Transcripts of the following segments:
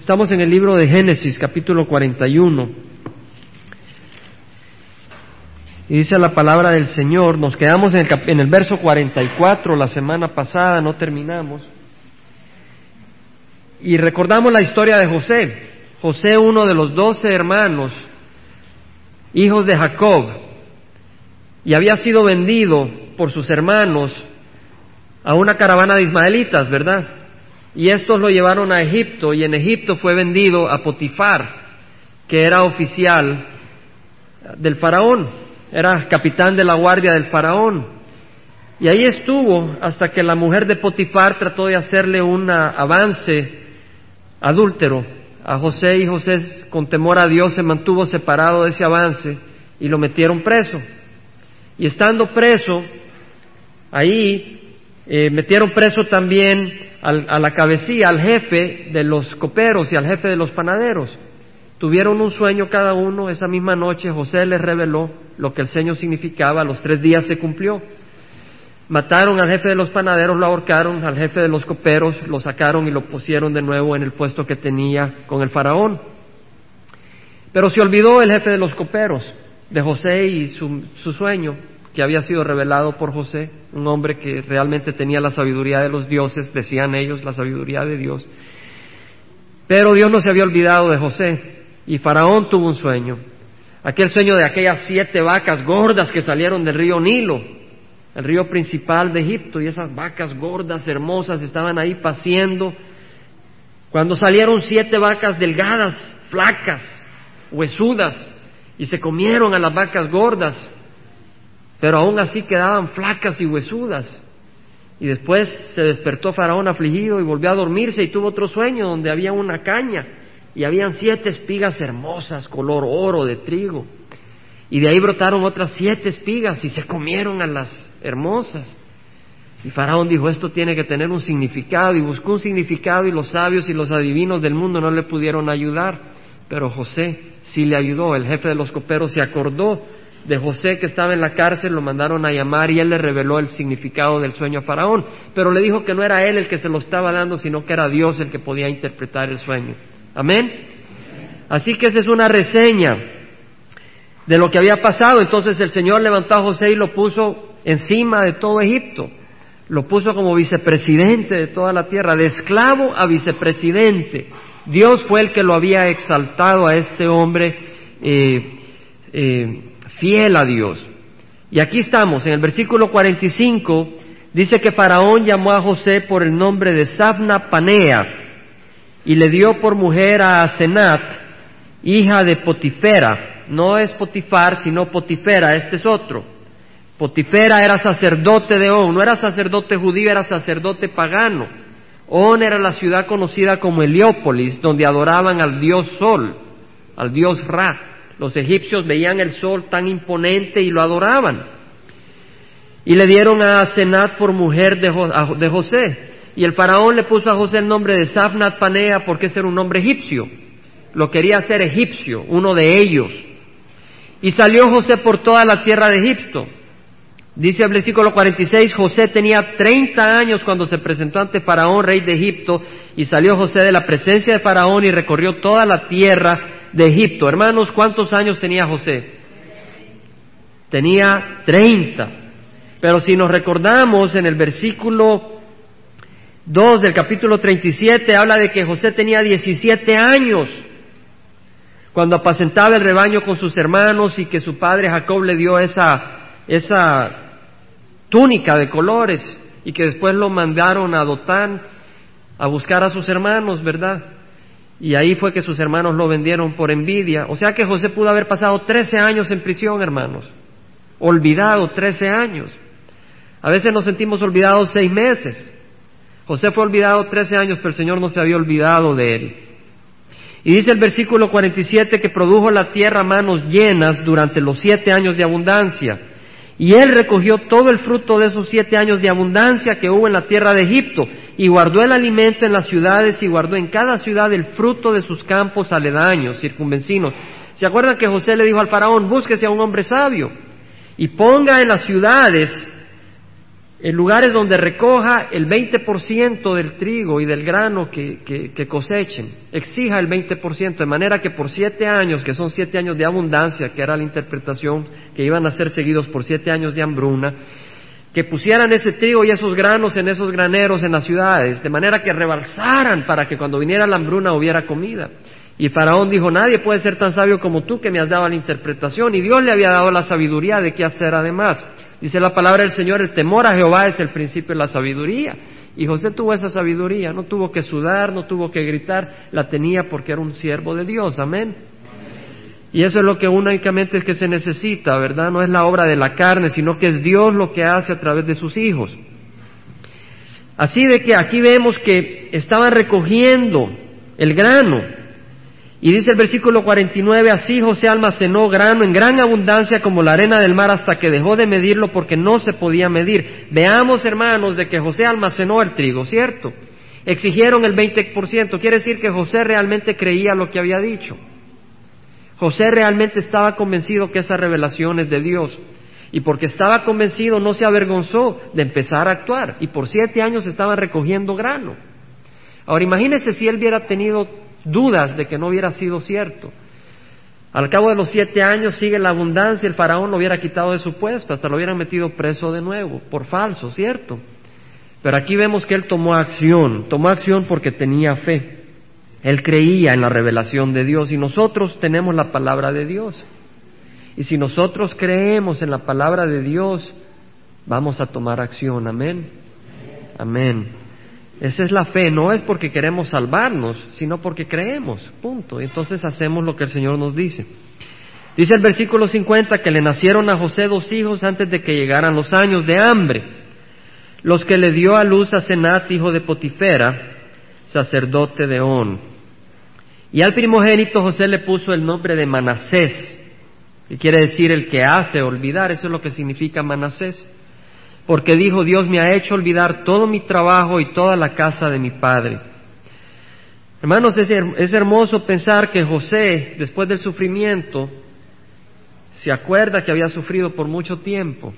Estamos en el libro de Génesis, capítulo 41. Y dice la palabra del Señor, nos quedamos en el, en el verso 44 la semana pasada, no terminamos. Y recordamos la historia de José. José, uno de los doce hermanos, hijos de Jacob, y había sido vendido por sus hermanos a una caravana de ismaelitas, ¿verdad? Y estos lo llevaron a Egipto y en Egipto fue vendido a Potifar, que era oficial del faraón, era capitán de la guardia del faraón. Y ahí estuvo hasta que la mujer de Potifar trató de hacerle un avance adúltero a José y José con temor a Dios se mantuvo separado de ese avance y lo metieron preso. Y estando preso, ahí eh, metieron preso también a la cabecilla, al jefe de los coperos y al jefe de los panaderos. Tuvieron un sueño cada uno, esa misma noche José les reveló lo que el sueño significaba, los tres días se cumplió. Mataron al jefe de los panaderos, lo ahorcaron, al jefe de los coperos lo sacaron y lo pusieron de nuevo en el puesto que tenía con el faraón. Pero se olvidó el jefe de los coperos de José y su, su sueño que había sido revelado por José, un hombre que realmente tenía la sabiduría de los dioses, decían ellos, la sabiduría de Dios. Pero Dios no se había olvidado de José y Faraón tuvo un sueño, aquel sueño de aquellas siete vacas gordas que salieron del río Nilo, el río principal de Egipto, y esas vacas gordas, hermosas, estaban ahí paciendo. Cuando salieron siete vacas delgadas, flacas, huesudas, y se comieron a las vacas gordas, pero aún así quedaban flacas y huesudas. Y después se despertó Faraón afligido y volvió a dormirse y tuvo otro sueño donde había una caña y habían siete espigas hermosas, color oro de trigo. Y de ahí brotaron otras siete espigas y se comieron a las hermosas. Y Faraón dijo, esto tiene que tener un significado y buscó un significado y los sabios y los adivinos del mundo no le pudieron ayudar. Pero José sí le ayudó, el jefe de los coperos se acordó de José que estaba en la cárcel, lo mandaron a llamar y él le reveló el significado del sueño a Faraón, pero le dijo que no era él el que se lo estaba dando, sino que era Dios el que podía interpretar el sueño. Amén. Así que esa es una reseña de lo que había pasado. Entonces el Señor levantó a José y lo puso encima de todo Egipto. Lo puso como vicepresidente de toda la tierra, de esclavo a vicepresidente. Dios fue el que lo había exaltado a este hombre eh, eh, fiel a Dios. Y aquí estamos, en el versículo 45, dice que Faraón llamó a José por el nombre de Sabna Panea y le dio por mujer a Asenat, hija de Potifera. No es Potifar, sino Potifera, este es otro. Potifera era sacerdote de On, no era sacerdote judío, era sacerdote pagano. On era la ciudad conocida como Heliópolis, donde adoraban al dios Sol, al dios Ra. Los egipcios veían el sol tan imponente y lo adoraban. Y le dieron a Senat por mujer de, José. Y el faraón le puso a José el nombre de Safnat Panea porque ese era un nombre egipcio. Lo quería hacer egipcio, uno de ellos. Y salió José por toda la tierra de Egipto. Dice el versículo 46, José tenía 30 años cuando se presentó ante Faraón, rey de Egipto, y salió José de la presencia de Faraón y recorrió toda la tierra de Egipto. Hermanos, ¿cuántos años tenía José? Tenía 30. Pero si nos recordamos en el versículo 2 del capítulo 37, habla de que José tenía 17 años cuando apacentaba el rebaño con sus hermanos y que su padre Jacob le dio esa, esa túnica de colores y que después lo mandaron a Dotán a buscar a sus hermanos, ¿verdad? Y ahí fue que sus hermanos lo vendieron por envidia. O sea que José pudo haber pasado 13 años en prisión, hermanos. Olvidado 13 años. A veces nos sentimos olvidados seis meses. José fue olvidado 13 años, pero el Señor no se había olvidado de él. Y dice el versículo 47 que produjo la tierra manos llenas durante los siete años de abundancia. Y él recogió todo el fruto de esos siete años de abundancia que hubo en la tierra de Egipto, y guardó el alimento en las ciudades, y guardó en cada ciudad el fruto de sus campos aledaños, circunvencinos. ¿Se acuerdan que José le dijo al faraón, búsquese a un hombre sabio, y ponga en las ciudades en lugares donde recoja el 20% del trigo y del grano que, que, cosechen, exija el 20%, de manera que por siete años, que son siete años de abundancia, que era la interpretación, que iban a ser seguidos por siete años de hambruna, que pusieran ese trigo y esos granos en esos graneros en las ciudades, de manera que rebalsaran para que cuando viniera la hambruna hubiera comida. Y Faraón dijo, nadie puede ser tan sabio como tú que me has dado la interpretación. Y Dios le había dado la sabiduría de qué hacer además. Dice la palabra del Señor, el temor a Jehová es el principio de la sabiduría. Y José tuvo esa sabiduría, no tuvo que sudar, no tuvo que gritar, la tenía porque era un siervo de Dios, amén. Y eso es lo que únicamente es que se necesita, ¿verdad? No es la obra de la carne, sino que es Dios lo que hace a través de sus hijos. Así de que aquí vemos que estaban recogiendo el grano, y dice el versículo 49, así José almacenó grano en gran abundancia como la arena del mar hasta que dejó de medirlo porque no se podía medir. Veamos, hermanos, de que José almacenó el trigo, ¿cierto? Exigieron el 20%, quiere decir que José realmente creía lo que había dicho. José realmente estaba convencido que esa revelación es de Dios. Y porque estaba convencido no se avergonzó de empezar a actuar. Y por siete años estaban recogiendo grano. Ahora imagínese si él hubiera tenido dudas de que no hubiera sido cierto. Al cabo de los siete años sigue la abundancia, el faraón lo hubiera quitado de su puesto, hasta lo hubieran metido preso de nuevo, por falso, ¿cierto? Pero aquí vemos que él tomó acción, tomó acción porque tenía fe. Él creía en la revelación de Dios y nosotros tenemos la palabra de Dios. Y si nosotros creemos en la palabra de Dios, vamos a tomar acción, amén. Amén. Esa es la fe, no es porque queremos salvarnos, sino porque creemos, punto. Entonces hacemos lo que el Señor nos dice. Dice el versículo 50 que le nacieron a José dos hijos antes de que llegaran los años de hambre, los que le dio a luz a Senat, hijo de Potifera, sacerdote de On. Y al primogénito José le puso el nombre de Manasés, que quiere decir el que hace olvidar, eso es lo que significa Manasés porque dijo, Dios me ha hecho olvidar todo mi trabajo y toda la casa de mi padre. Hermanos, es, hermoso pensar que José, después del sufrimiento, se acuerda que había sufrido por mucho tiempo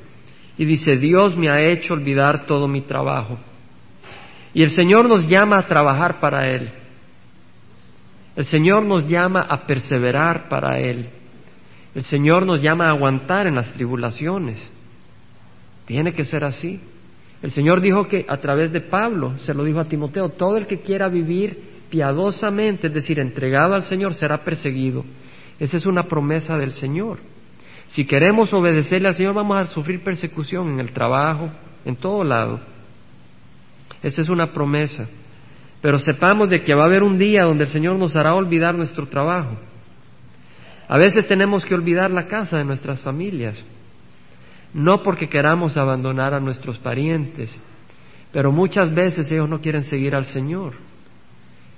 y dice, Dios me ha hecho olvidar todo mi trabajo. Y el Señor nos llama a trabajar para Él. El Señor nos llama a perseverar para Él. El Señor nos llama a aguantar en las tribulaciones. Tiene que ser así. El Señor dijo que a través de Pablo, se lo dijo a Timoteo, todo el que quiera vivir piadosamente, es decir, entregado al Señor, será perseguido. Esa es una promesa del Señor. Si queremos obedecerle al Señor, vamos a sufrir persecución en el trabajo, en todo lado. Esa es una promesa. Pero sepamos de que va a haber un día donde el Señor nos hará olvidar nuestro trabajo. A veces tenemos que olvidar la casa de nuestras familias no porque queramos abandonar a nuestros parientes, pero muchas veces ellos no quieren seguir al Señor.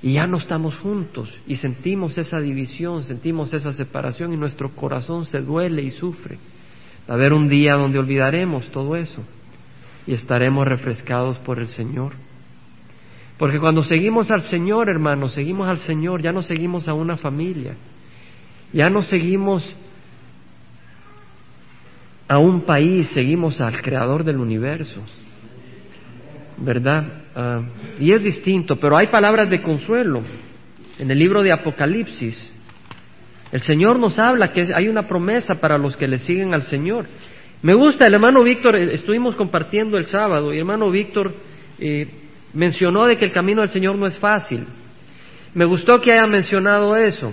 Y ya no estamos juntos y sentimos esa división, sentimos esa separación y nuestro corazón se duele y sufre. Va a haber un día donde olvidaremos todo eso y estaremos refrescados por el Señor. Porque cuando seguimos al Señor, hermanos, seguimos al Señor, ya no seguimos a una familia, ya no seguimos a un país, seguimos al creador del universo. ¿Verdad? Ah, y es distinto, pero hay palabras de consuelo. En el libro de Apocalipsis, el Señor nos habla que hay una promesa para los que le siguen al Señor. Me gusta, el hermano Víctor, eh, estuvimos compartiendo el sábado, y el hermano Víctor eh, mencionó de que el camino del Señor no es fácil. Me gustó que haya mencionado eso,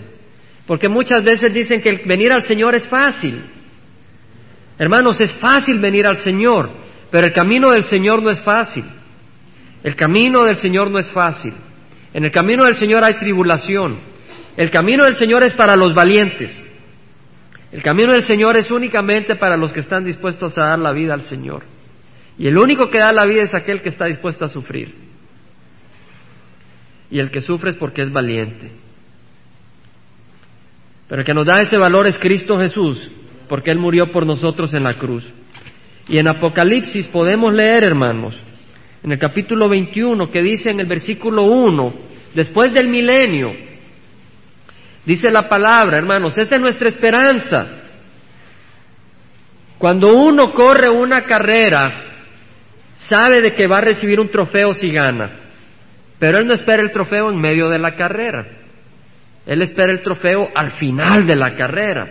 porque muchas veces dicen que el venir al Señor es fácil. Hermanos, es fácil venir al Señor, pero el camino del Señor no es fácil. El camino del Señor no es fácil. En el camino del Señor hay tribulación. El camino del Señor es para los valientes. El camino del Señor es únicamente para los que están dispuestos a dar la vida al Señor. Y el único que da la vida es aquel que está dispuesto a sufrir. Y el que sufre es porque es valiente. Pero el que nos da ese valor es Cristo Jesús, porque Él murió por nosotros en la cruz. Y en Apocalipsis podemos leer, hermanos, en el capítulo 21, que dice en el versículo 1, después del milenio, dice la palabra, hermanos, esa es nuestra esperanza. Cuando uno corre una carrera, sabe de que va a recibir un trofeo si gana, pero él no espera el trofeo en medio de la carrera, él espera el trofeo al final de la carrera,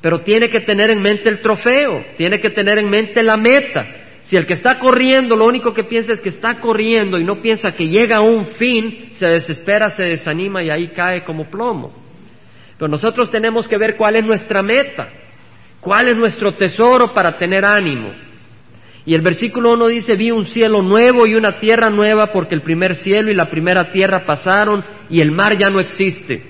pero tiene que tener en mente el trofeo, tiene que tener en mente la meta. Si el que está corriendo lo único que piensa es que está corriendo y no piensa que llega a un fin, se desespera, se desanima y ahí cae como plomo. Pero nosotros tenemos que ver cuál es nuestra meta, cuál es nuestro tesoro para tener ánimo. Y el versículo 1 dice, vi un cielo nuevo y una tierra nueva porque el primer cielo y la primera tierra pasaron y el mar ya no existe.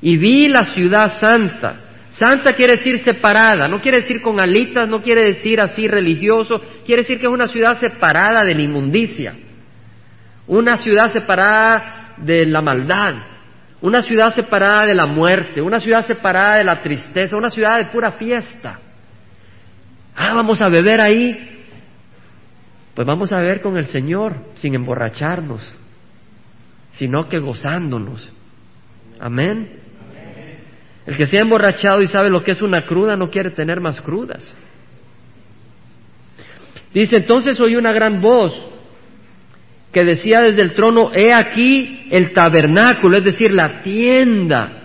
Y vi la ciudad santa. Santa quiere decir separada, no quiere decir con alitas, no quiere decir así religioso, quiere decir que es una ciudad separada de la inmundicia, una ciudad separada de la maldad, una ciudad separada de la muerte, una ciudad separada de la tristeza, una ciudad de pura fiesta. Ah, vamos a beber ahí. Pues vamos a beber con el Señor sin emborracharnos, sino que gozándonos. Amén. El que se ha emborrachado y sabe lo que es una cruda no quiere tener más crudas. Dice, entonces oí una gran voz que decía desde el trono, he aquí el tabernáculo, es decir, la tienda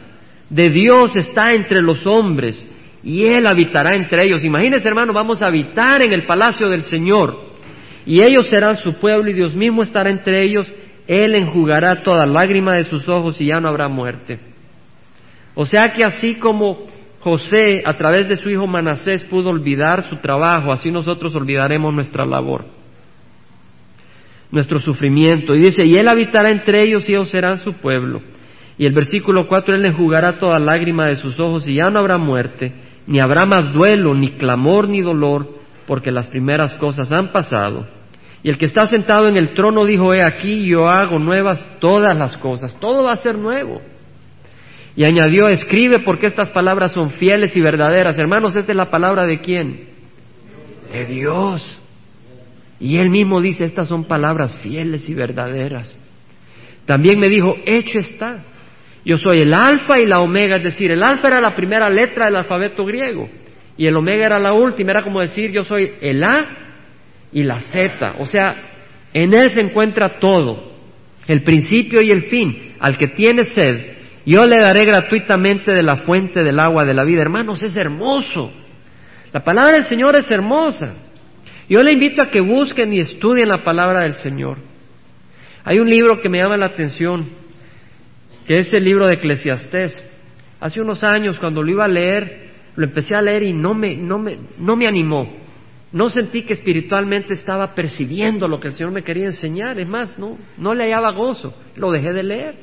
de Dios está entre los hombres y Él habitará entre ellos. Imagínense, hermano, vamos a habitar en el palacio del Señor y ellos serán su pueblo y Dios mismo estará entre ellos. Él enjugará toda lágrima de sus ojos y ya no habrá muerte. O sea que así como José, a través de su hijo Manasés, pudo olvidar su trabajo, así nosotros olvidaremos nuestra labor, nuestro sufrimiento. Y dice, y Él habitará entre ellos y ellos serán su pueblo. Y el versículo 4, Él enjugará toda lágrima de sus ojos y ya no habrá muerte ni habrá más duelo, ni clamor, ni dolor, porque las primeras cosas han pasado. Y el que está sentado en el trono dijo, he aquí, yo hago nuevas todas las cosas, todo va a ser nuevo. Y añadió, escribe porque estas palabras son fieles y verdaderas. Hermanos, esta es la palabra de quién? De Dios. Y él mismo dice, estas son palabras fieles y verdaderas. También me dijo, hecho está. Yo soy el alfa y la omega, es decir, el alfa era la primera letra del alfabeto griego y el omega era la última, era como decir yo soy el A y la Z, o sea, en él se encuentra todo, el principio y el fin. Al que tiene sed, yo le daré gratuitamente de la fuente del agua de la vida. Hermanos, es hermoso. La palabra del Señor es hermosa. Yo le invito a que busquen y estudien la palabra del Señor. Hay un libro que me llama la atención, que es el libro de Eclesiastés. Hace unos años, cuando lo iba a leer, lo empecé a leer y no me, no me, no me animó. No sentí que espiritualmente estaba percibiendo lo que el Señor me quería enseñar. Es más, no, no le hallaba gozo. Lo dejé de leer.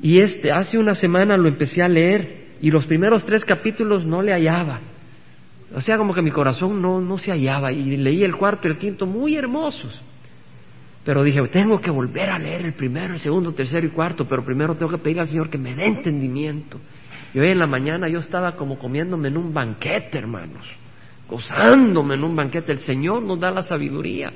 Y este, hace una semana lo empecé a leer y los primeros tres capítulos no le hallaba. O sea, como que mi corazón no, no se hallaba. Y leí el cuarto y el quinto muy hermosos. Pero dije, tengo que volver a leer el primero, el segundo, tercero y cuarto, pero primero tengo que pedir al Señor que me dé entendimiento. Y hoy en la mañana yo estaba como comiéndome en un banquete, hermanos, gozándome en un banquete. El Señor nos da la sabiduría,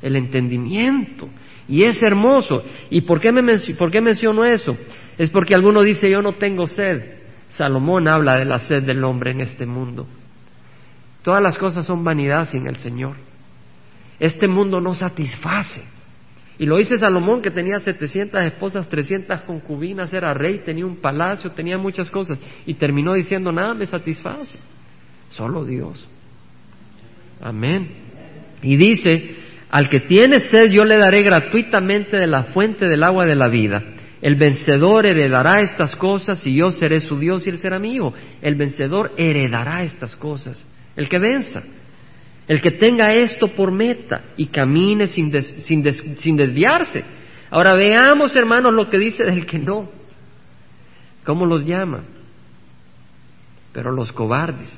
el entendimiento. Y es hermoso. ¿Y por qué, me por qué menciono eso? Es porque alguno dice, yo no tengo sed. Salomón habla de la sed del hombre en este mundo. Todas las cosas son vanidad sin el Señor. Este mundo no satisface. Y lo dice Salomón que tenía 700 esposas, 300 concubinas, era rey, tenía un palacio, tenía muchas cosas. Y terminó diciendo, nada me satisface, solo Dios. Amén. Y dice, al que tiene sed yo le daré gratuitamente de la fuente del agua de la vida. El vencedor heredará estas cosas y yo seré su Dios y él será mío. El vencedor heredará estas cosas. El que venza. El que tenga esto por meta y camine sin, sin, desviarse. Ahora veamos, hermanos, lo que dice del que no. ¿Cómo los llama? Pero los cobardes,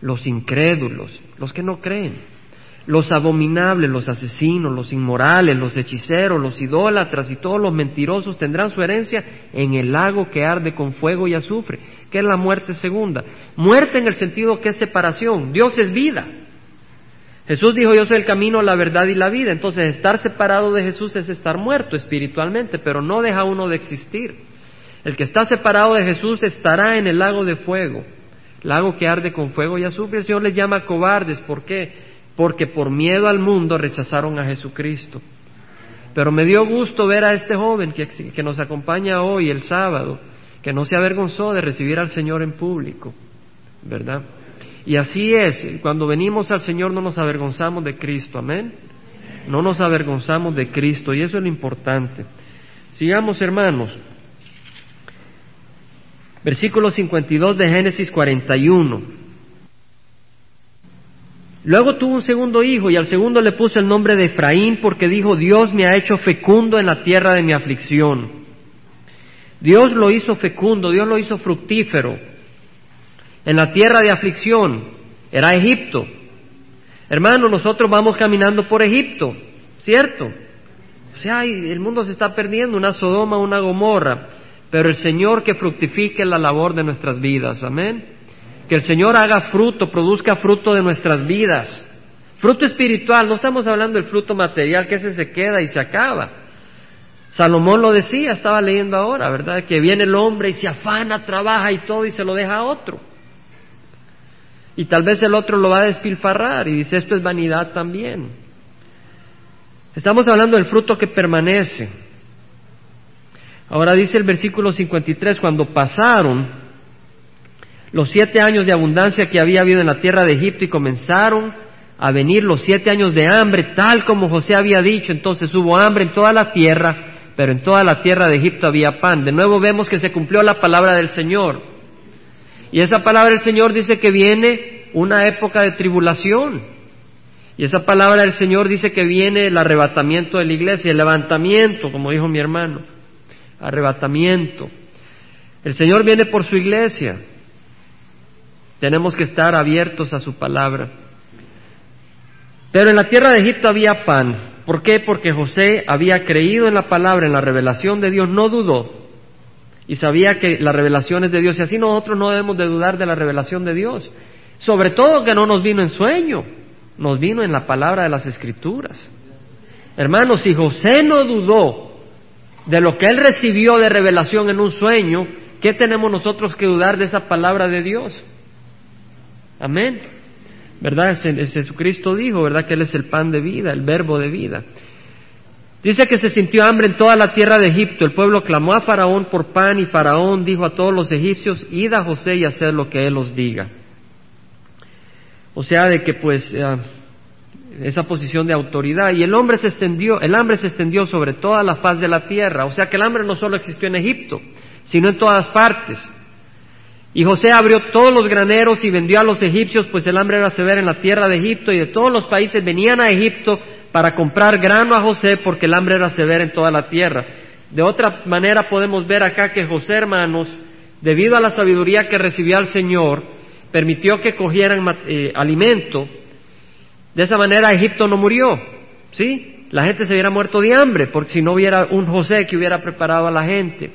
los incrédulos, los que no creen, los abominables, los asesinos, los inmorales, los hechiceros, los idólatras y todos los mentirosos tendrán su herencia en el lago que arde con fuego y azufre ¿Qué es la muerte segunda? Muerte en el sentido que es separación. Dios es vida. Jesús dijo, yo soy el camino, la verdad y la vida. Entonces, estar separado de Jesús es estar muerto espiritualmente, pero no deja uno de existir. El que está separado de Jesús estará en el lago de fuego. lago que arde con fuego y azufre. El Señor les llama cobardes. ¿Por qué? Porque por miedo al mundo rechazaron a Jesucristo. Pero me dio gusto ver a este joven que, que nos acompaña hoy, el sábado, que no se avergonzó de recibir al Señor en público, ¿verdad? Y así es, cuando venimos al Señor no nos avergonzamos de Cristo, amén. No nos avergonzamos de Cristo y eso es lo importante. Sigamos, hermanos. Versículo 52 de Génesis 41. Luego tuvo un segundo hijo y al segundo le puso el nombre de Efraín porque dijo, Dios me ha hecho fecundo en la tierra de mi aflicción. Dios lo hizo fecundo, Dios lo hizo fructífero en la tierra de aflicción. Era Egipto. Hermano, nosotros vamos caminando por Egipto, ¿cierto? O sea, el mundo se está perdiendo, una Sodoma, una Gomorra, pero el Señor que fructifique la labor de nuestras vidas, amén. Que el Señor haga fruto, produzca fruto de nuestras vidas. Fruto espiritual, no estamos hablando del fruto material que ese se queda y se acaba. Salomón lo decía, estaba leyendo ahora, ¿verdad? Que viene el hombre y se afana, trabaja y todo y se lo deja a otro. Y tal vez el otro lo va a despilfarrar y dice, esto es vanidad también. Estamos hablando del fruto que permanece. Ahora dice el versículo 53, cuando pasaron los siete años de abundancia que había habido en la tierra de Egipto y comenzaron a venir los siete años de hambre, tal como José había dicho, entonces hubo hambre en toda la tierra pero en toda la tierra de Egipto había pan. De nuevo vemos que se cumplió la palabra del Señor. Y esa palabra del Señor dice que viene una época de tribulación. Y esa palabra del Señor dice que viene el arrebatamiento de la iglesia, el levantamiento, como dijo mi hermano, arrebatamiento. El Señor viene por su iglesia. Tenemos que estar abiertos a su palabra. Pero en la tierra de Egipto había pan. ¿Por qué? Porque José había creído en la palabra, en la revelación de Dios, no dudó y sabía que la revelación es de Dios y así nosotros no debemos de dudar de la revelación de Dios. Sobre todo que no nos vino en sueño, nos vino en la palabra de las escrituras. Hermanos, si José no dudó de lo que él recibió de revelación en un sueño, ¿qué tenemos nosotros que dudar de esa palabra de Dios? Amén. ¿verdad? Jesucristo dijo, ¿verdad? Que Él es el pan de vida, el verbo de vida. Dice que se sintió hambre en toda la tierra de Egipto. El pueblo clamó a Faraón por pan y Faraón dijo a todos los egipcios, id a José y haced lo que Él os diga. O sea, de que pues eh, esa posición de autoridad. Y el hombre se extendió, el hambre se extendió sobre toda la faz de la tierra. O sea que el hambre no solo existió en Egipto, sino en todas partes. Y José abrió todos los graneros y vendió a los egipcios, pues el hambre era severa en la tierra de Egipto y de todos los países venían a Egipto para comprar grano a José porque el hambre era severa en toda la tierra. De otra manera podemos ver acá que José, hermanos, debido a la sabiduría que recibió al Señor, permitió que cogieran eh, alimento. De esa manera Egipto no murió, ¿sí? La gente se hubiera muerto de hambre porque si no hubiera un José que hubiera preparado a la gente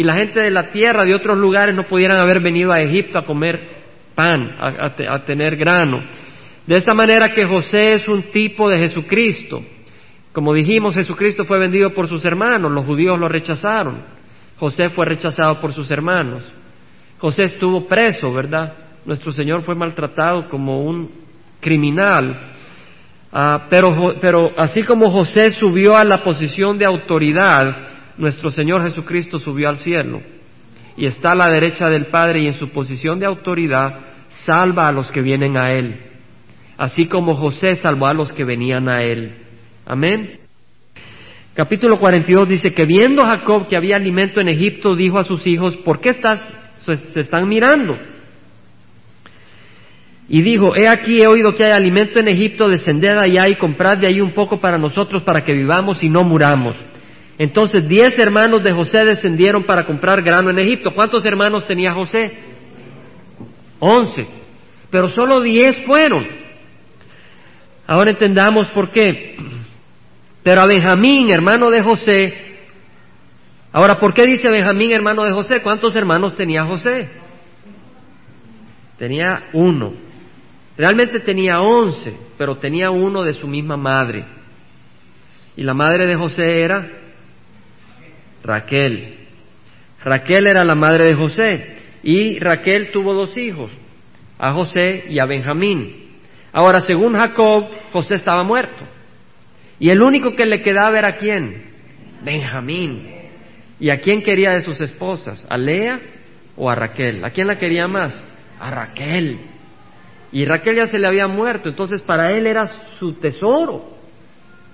y la gente de la tierra de otros lugares no pudieran haber venido a Egipto a comer pan, a, tener grano. De esta manera que José es un tipo de Jesucristo. Como dijimos, Jesucristo fue vendido por sus hermanos, los judíos lo rechazaron. José fue rechazado por sus hermanos. José estuvo preso, ¿verdad? Nuestro Señor fue maltratado como un criminal. Ah, pero, pero así como José subió a la posición de autoridad, nuestro Señor Jesucristo subió al cielo y está a la derecha del Padre y en su posición de autoridad salva a los que vienen a Él, así como José salvó a los que venían a Él. Amén. Capítulo 42 dice que viendo Jacob que había alimento en Egipto, dijo a sus hijos, ¿por qué estás, se están mirando? Y dijo, he aquí he oído que hay alimento en Egipto, descended allá y comprad de ahí un poco para nosotros para que vivamos y no muramos. Entonces diez hermanos de José descendieron para comprar grano en Egipto. ¿Cuántos hermanos tenía José? Once. Pero solo diez fueron. Ahora entendamos por qué. Pero a Benjamín, hermano de José, ahora, ¿por qué dice Benjamín, hermano de José? ¿Cuántos hermanos tenía José? Tenía uno. Realmente tenía once, pero tenía uno de su misma madre. Y la madre de José era Raquel. Raquel era la madre de José y Raquel tuvo dos hijos. a José y a Benjamín. Ahora, según Jacob, José estaba muerto. Y el único que le quedaba era quién? Benjamín. ¿Y a quién quería de sus esposas? ¿A Lea o a Raquel? ¿A quién la quería más? A Raquel. Y Raquel ya se le había muerto, entonces para él era su tesoro.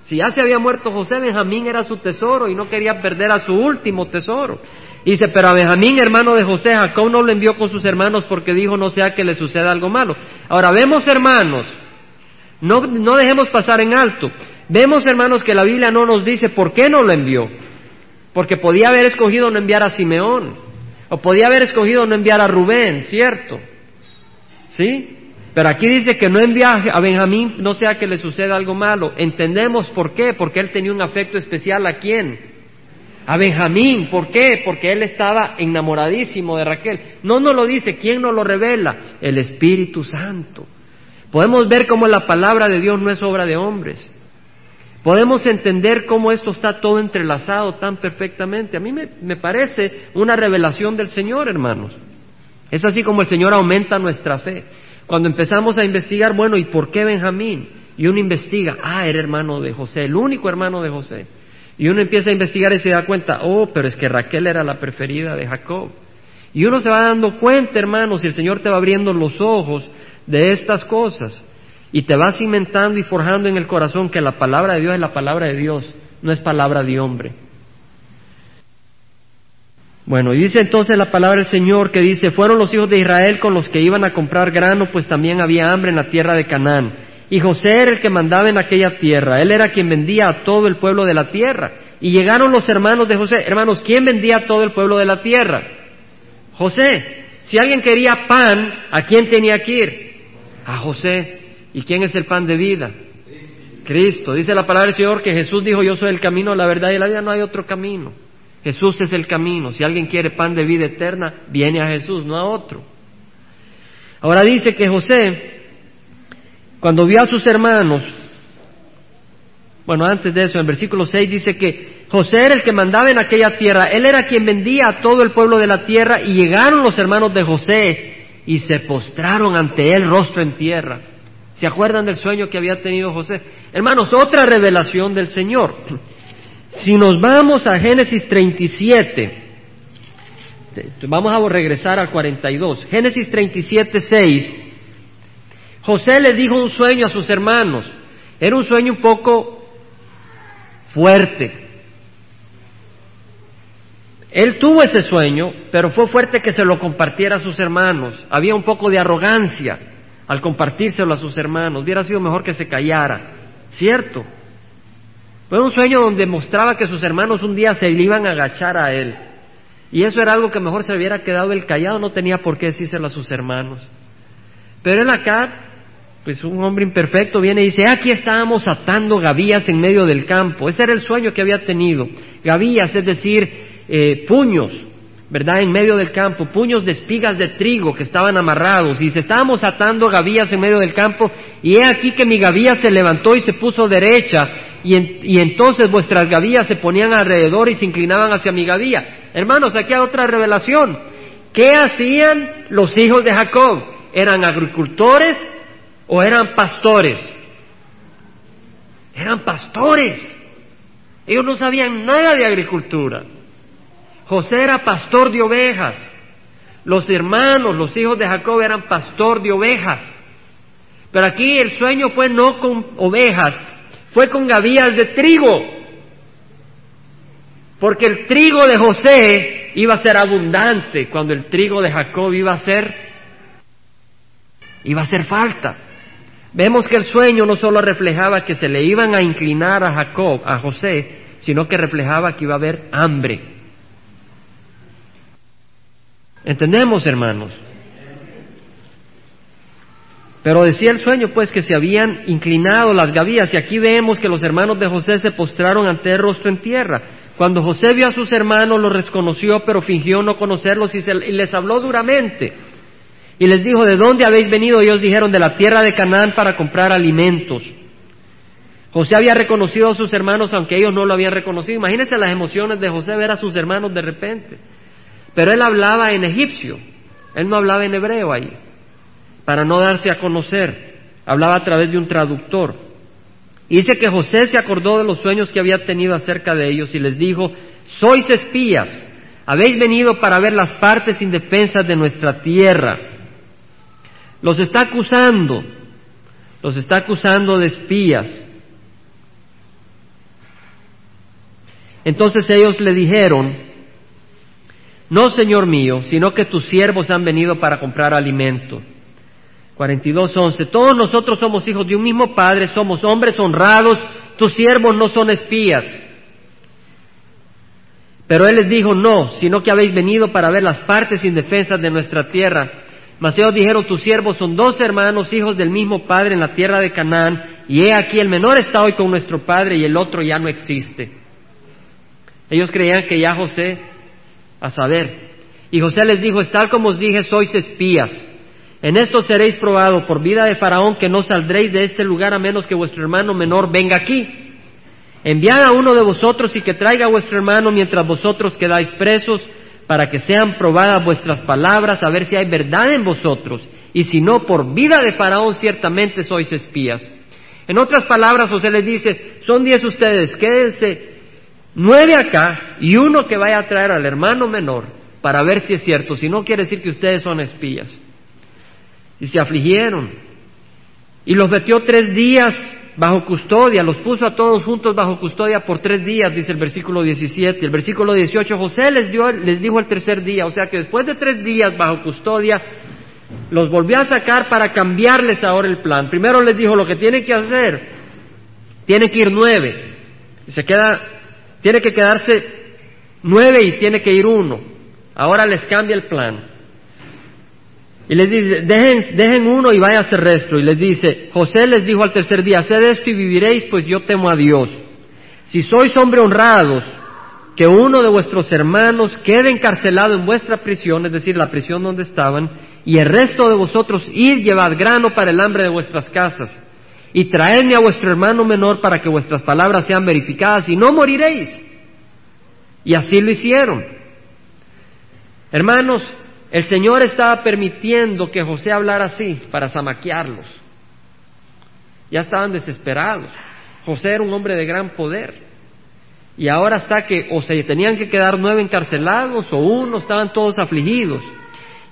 Si ya se había muerto José, Benjamín era su tesoro y no quería perder a su último tesoro. Dice, pero a Benjamín, hermano de José, Jacob no lo envió con sus hermanos porque dijo no sea que le suceda algo malo. Ahora, vemos hermanos, no, no dejemos pasar en alto, vemos hermanos que la Biblia no nos dice por qué no lo envió. Porque podía haber escogido no enviar a Simeón, o podía haber escogido no enviar a Rubén, ¿cierto? ¿Sí? Pero aquí dice que no envía a Benjamín, no sea que le suceda algo malo. Entendemos por qué, porque él tenía un afecto especial a quién? A Benjamín, ¿por qué? Porque él estaba enamoradísimo de Raquel. No nos lo dice, ¿quién nos lo revela? El Espíritu Santo. Podemos ver cómo la palabra de Dios no es obra de hombres. Podemos entender cómo esto está todo entrelazado tan perfectamente. A mí me, me parece una revelación del Señor, hermanos. Es así como el Señor aumenta nuestra fe. Cuando empezamos a investigar, bueno, ¿y por qué Benjamín? Y uno investiga, ah, era hermano de José, el único hermano de José. Y uno empieza a investigar y se da cuenta, oh, pero es que Raquel era la preferida de Jacob. Y uno se va dando cuenta, hermanos, y el Señor te va abriendo los ojos de estas cosas. Y te va cimentando y forjando en el corazón que la palabra de Dios es la palabra de Dios, no es palabra de hombre. Bueno, y dice entonces la palabra del Señor que dice, fueron los hijos de Israel con los que iban a comprar grano, pues también había hambre en la tierra de Canaán. Y José era el que mandaba en aquella tierra, él era quien vendía a todo el pueblo de la tierra. Y llegaron los hermanos de José, hermanos, ¿quién vendía a todo el pueblo de la tierra? José. Si alguien quería pan, ¿a quién tenía que ir? A José. ¿Y quién es el pan de vida? Cristo. Dice la palabra del Señor que Jesús dijo, yo soy el camino, la verdad y la vida, no hay otro camino. Jesús es el camino. Si alguien quiere pan de vida eterna, viene a Jesús, no a otro. Ahora dice que José, cuando vio a sus hermanos, bueno, antes de eso, en el versículo 6 dice que José era el que mandaba en aquella tierra, él era quien vendía a todo el pueblo de la tierra y llegaron los hermanos de José y se postraron ante él rostro en tierra. ¿Se acuerdan del sueño que había tenido José? Hermanos, otra revelación del Señor. Si nos vamos a Génesis 37, vamos a regresar al 42. Génesis 37, 6. José le dijo un sueño a sus hermanos. Era un sueño un poco fuerte. Él tuvo ese sueño, pero fue fuerte que se lo compartiera a sus hermanos. Había un poco de arrogancia al compartírselo a sus hermanos. Hubiera sido mejor que se callara, ¿cierto? Fue un sueño donde mostraba que sus hermanos un día se iban a agachar a él. Y eso era algo que mejor se hubiera quedado él callado, no tenía por qué decírselo a sus hermanos. Pero él acá, pues un hombre imperfecto, viene y dice, aquí estábamos atando gavillas en medio del campo. Ese era el sueño que había tenido. Gavillas, es decir, eh, puños, ¿verdad? En medio del campo, puños de espigas de trigo que estaban amarrados. Y se estábamos atando gavillas en medio del campo. Y he aquí que mi gavilla se levantó y se puso derecha y, entonces vuestras gavillas se ponían alrededor y se inclinaban hacia mi gavilla. Hermanos, aquí hay otra revelación. ¿Qué hacían los hijos de Jacob? ¿Eran agricultores o eran pastores? Eran pastores. Ellos no sabían nada de agricultura. José era pastor de ovejas. Los hermanos, los hijos de Jacob eran pastor de ovejas. Pero aquí el sueño fue no con ovejas, fue con gavillas de trigo, porque el trigo de José iba a ser abundante cuando el trigo de Jacob iba a ser iba a ser falta. Vemos que el sueño no solo reflejaba que se le iban a inclinar a Jacob, a José, sino que reflejaba que iba a haber hambre. ¿Entendemos, hermanos? Pero decía el sueño, pues, que se habían inclinado las gavillas, y aquí vemos que los hermanos de José se postraron ante el rostro en tierra. Cuando José vio a sus hermanos, los reconoció, pero fingió no conocerlos y, y les habló duramente. Y les dijo, ¿de dónde habéis venido? Ellos dijeron, de la tierra de Canaán para comprar alimentos. José había reconocido a sus hermanos, aunque ellos no lo habían reconocido. Imagínense las emociones de José ver a sus hermanos de repente. Pero él hablaba en egipcio, él no hablaba en hebreo ahí. Para no darse a conocer. Hablaba a través de un traductor. Y dice que José se acordó de los sueños que había tenido acerca de ellos y les dijo, sois espías, habéis venido para ver las partes indefensas de nuestra tierra. Los está acusando, los está acusando de espías. Entonces ellos le dijeron, no, Señor mío, sino que tus siervos han venido para comprar alimento. 42.11. Todos nosotros somos hijos de un mismo Padre, somos hombres honrados, tus siervos no son espías. Pero él les dijo, no, sino que habéis venido para ver las partes indefensas de nuestra tierra. Mas ellos dijeron, tus siervos son dos hermanos, hijos del mismo Padre en la tierra de Canaán, y he aquí el menor está hoy con nuestro Padre y el otro ya no existe. Ellos creían que ya José, a saber. Y José les dijo, es tal como os dije, sois espías. En esto seréis probados por vida de Faraón que no saldréis de este lugar a menos que vuestro hermano menor venga aquí. Enviad a uno de vosotros y que traiga a vuestro hermano mientras vosotros quedáis presos para que sean probadas vuestras palabras a ver si hay verdad en vosotros. Y si no, por vida de Faraón ciertamente sois espías. En otras palabras, José les dice, son diez ustedes, quédense nueve acá y uno que vaya a traer al hermano menor para ver si es cierto, si no quiere decir que ustedes son espías. Y se afligieron. Y los metió tres días bajo custodia, los puso a todos juntos bajo custodia por tres días, dice el versículo 17. El versículo 18, José les, dio, les dijo el tercer día, o sea que después de tres días bajo custodia, los volvió a sacar para cambiarles ahora el plan. Primero les dijo lo que tiene que hacer, tiene que ir nueve. Se queda tiene que quedarse nueve y tiene que ir uno. Ahora les cambia el plan. Y les dice, dejen, dejen uno y vaya a hacer resto. Y les dice, José les dijo al tercer día, haced esto y viviréis, pues yo temo a Dios. Si sois hombre honrados, que uno de vuestros hermanos quede encarcelado en vuestra prisión, es decir, la prisión donde estaban, y el resto de vosotros id llevad grano para el hambre de vuestras casas y traedme a vuestro hermano menor para que vuestras palabras sean verificadas y no moriréis. Y así lo hicieron. Hermanos, el Señor estaba permitiendo que José hablara así para zamaquearlos. Ya estaban desesperados. José era un hombre de gran poder. Y ahora está que o se tenían que quedar nueve encarcelados o uno, estaban todos afligidos.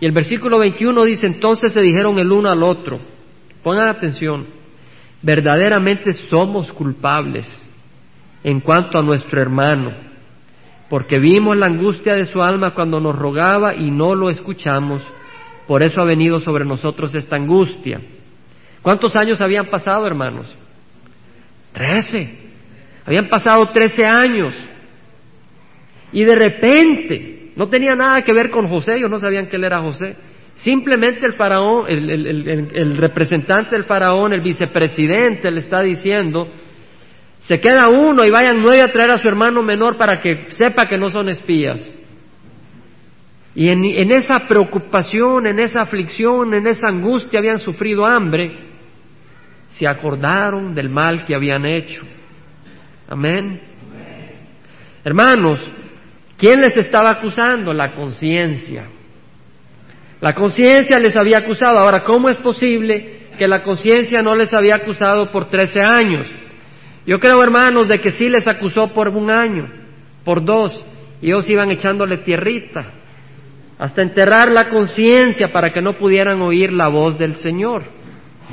Y el versículo 21 dice, entonces se dijeron el uno al otro. Pongan atención verdaderamente somos culpables en cuanto a nuestro hermano, porque vimos la angustia de su alma cuando nos rogaba y no lo escuchamos, por eso ha venido sobre nosotros esta angustia. ¿Cuántos años habían pasado, hermanos? Trece. Habían pasado trece años. Y de repente, no tenía nada que ver con José, ellos no sabían que él era José. Simplemente el faraón, el, representante del faraón, el vicepresidente, le está diciendo, se queda uno y vayan nueve a traer a su hermano menor para que sepa que no son espías. Y en, esa preocupación, en esa aflicción, en esa angustia habían sufrido hambre, se acordaron del mal que habían hecho. Amén. Hermanos, ¿quién les estaba acusando? La conciencia. La conciencia les había acusado. Ahora, ¿cómo es posible que la conciencia no les había acusado por trece años? Yo creo, hermanos, de que sí les acusó por un año, por dos, y ellos iban echándole tierrita, hasta enterrar la conciencia para que no pudieran oír la voz del Señor.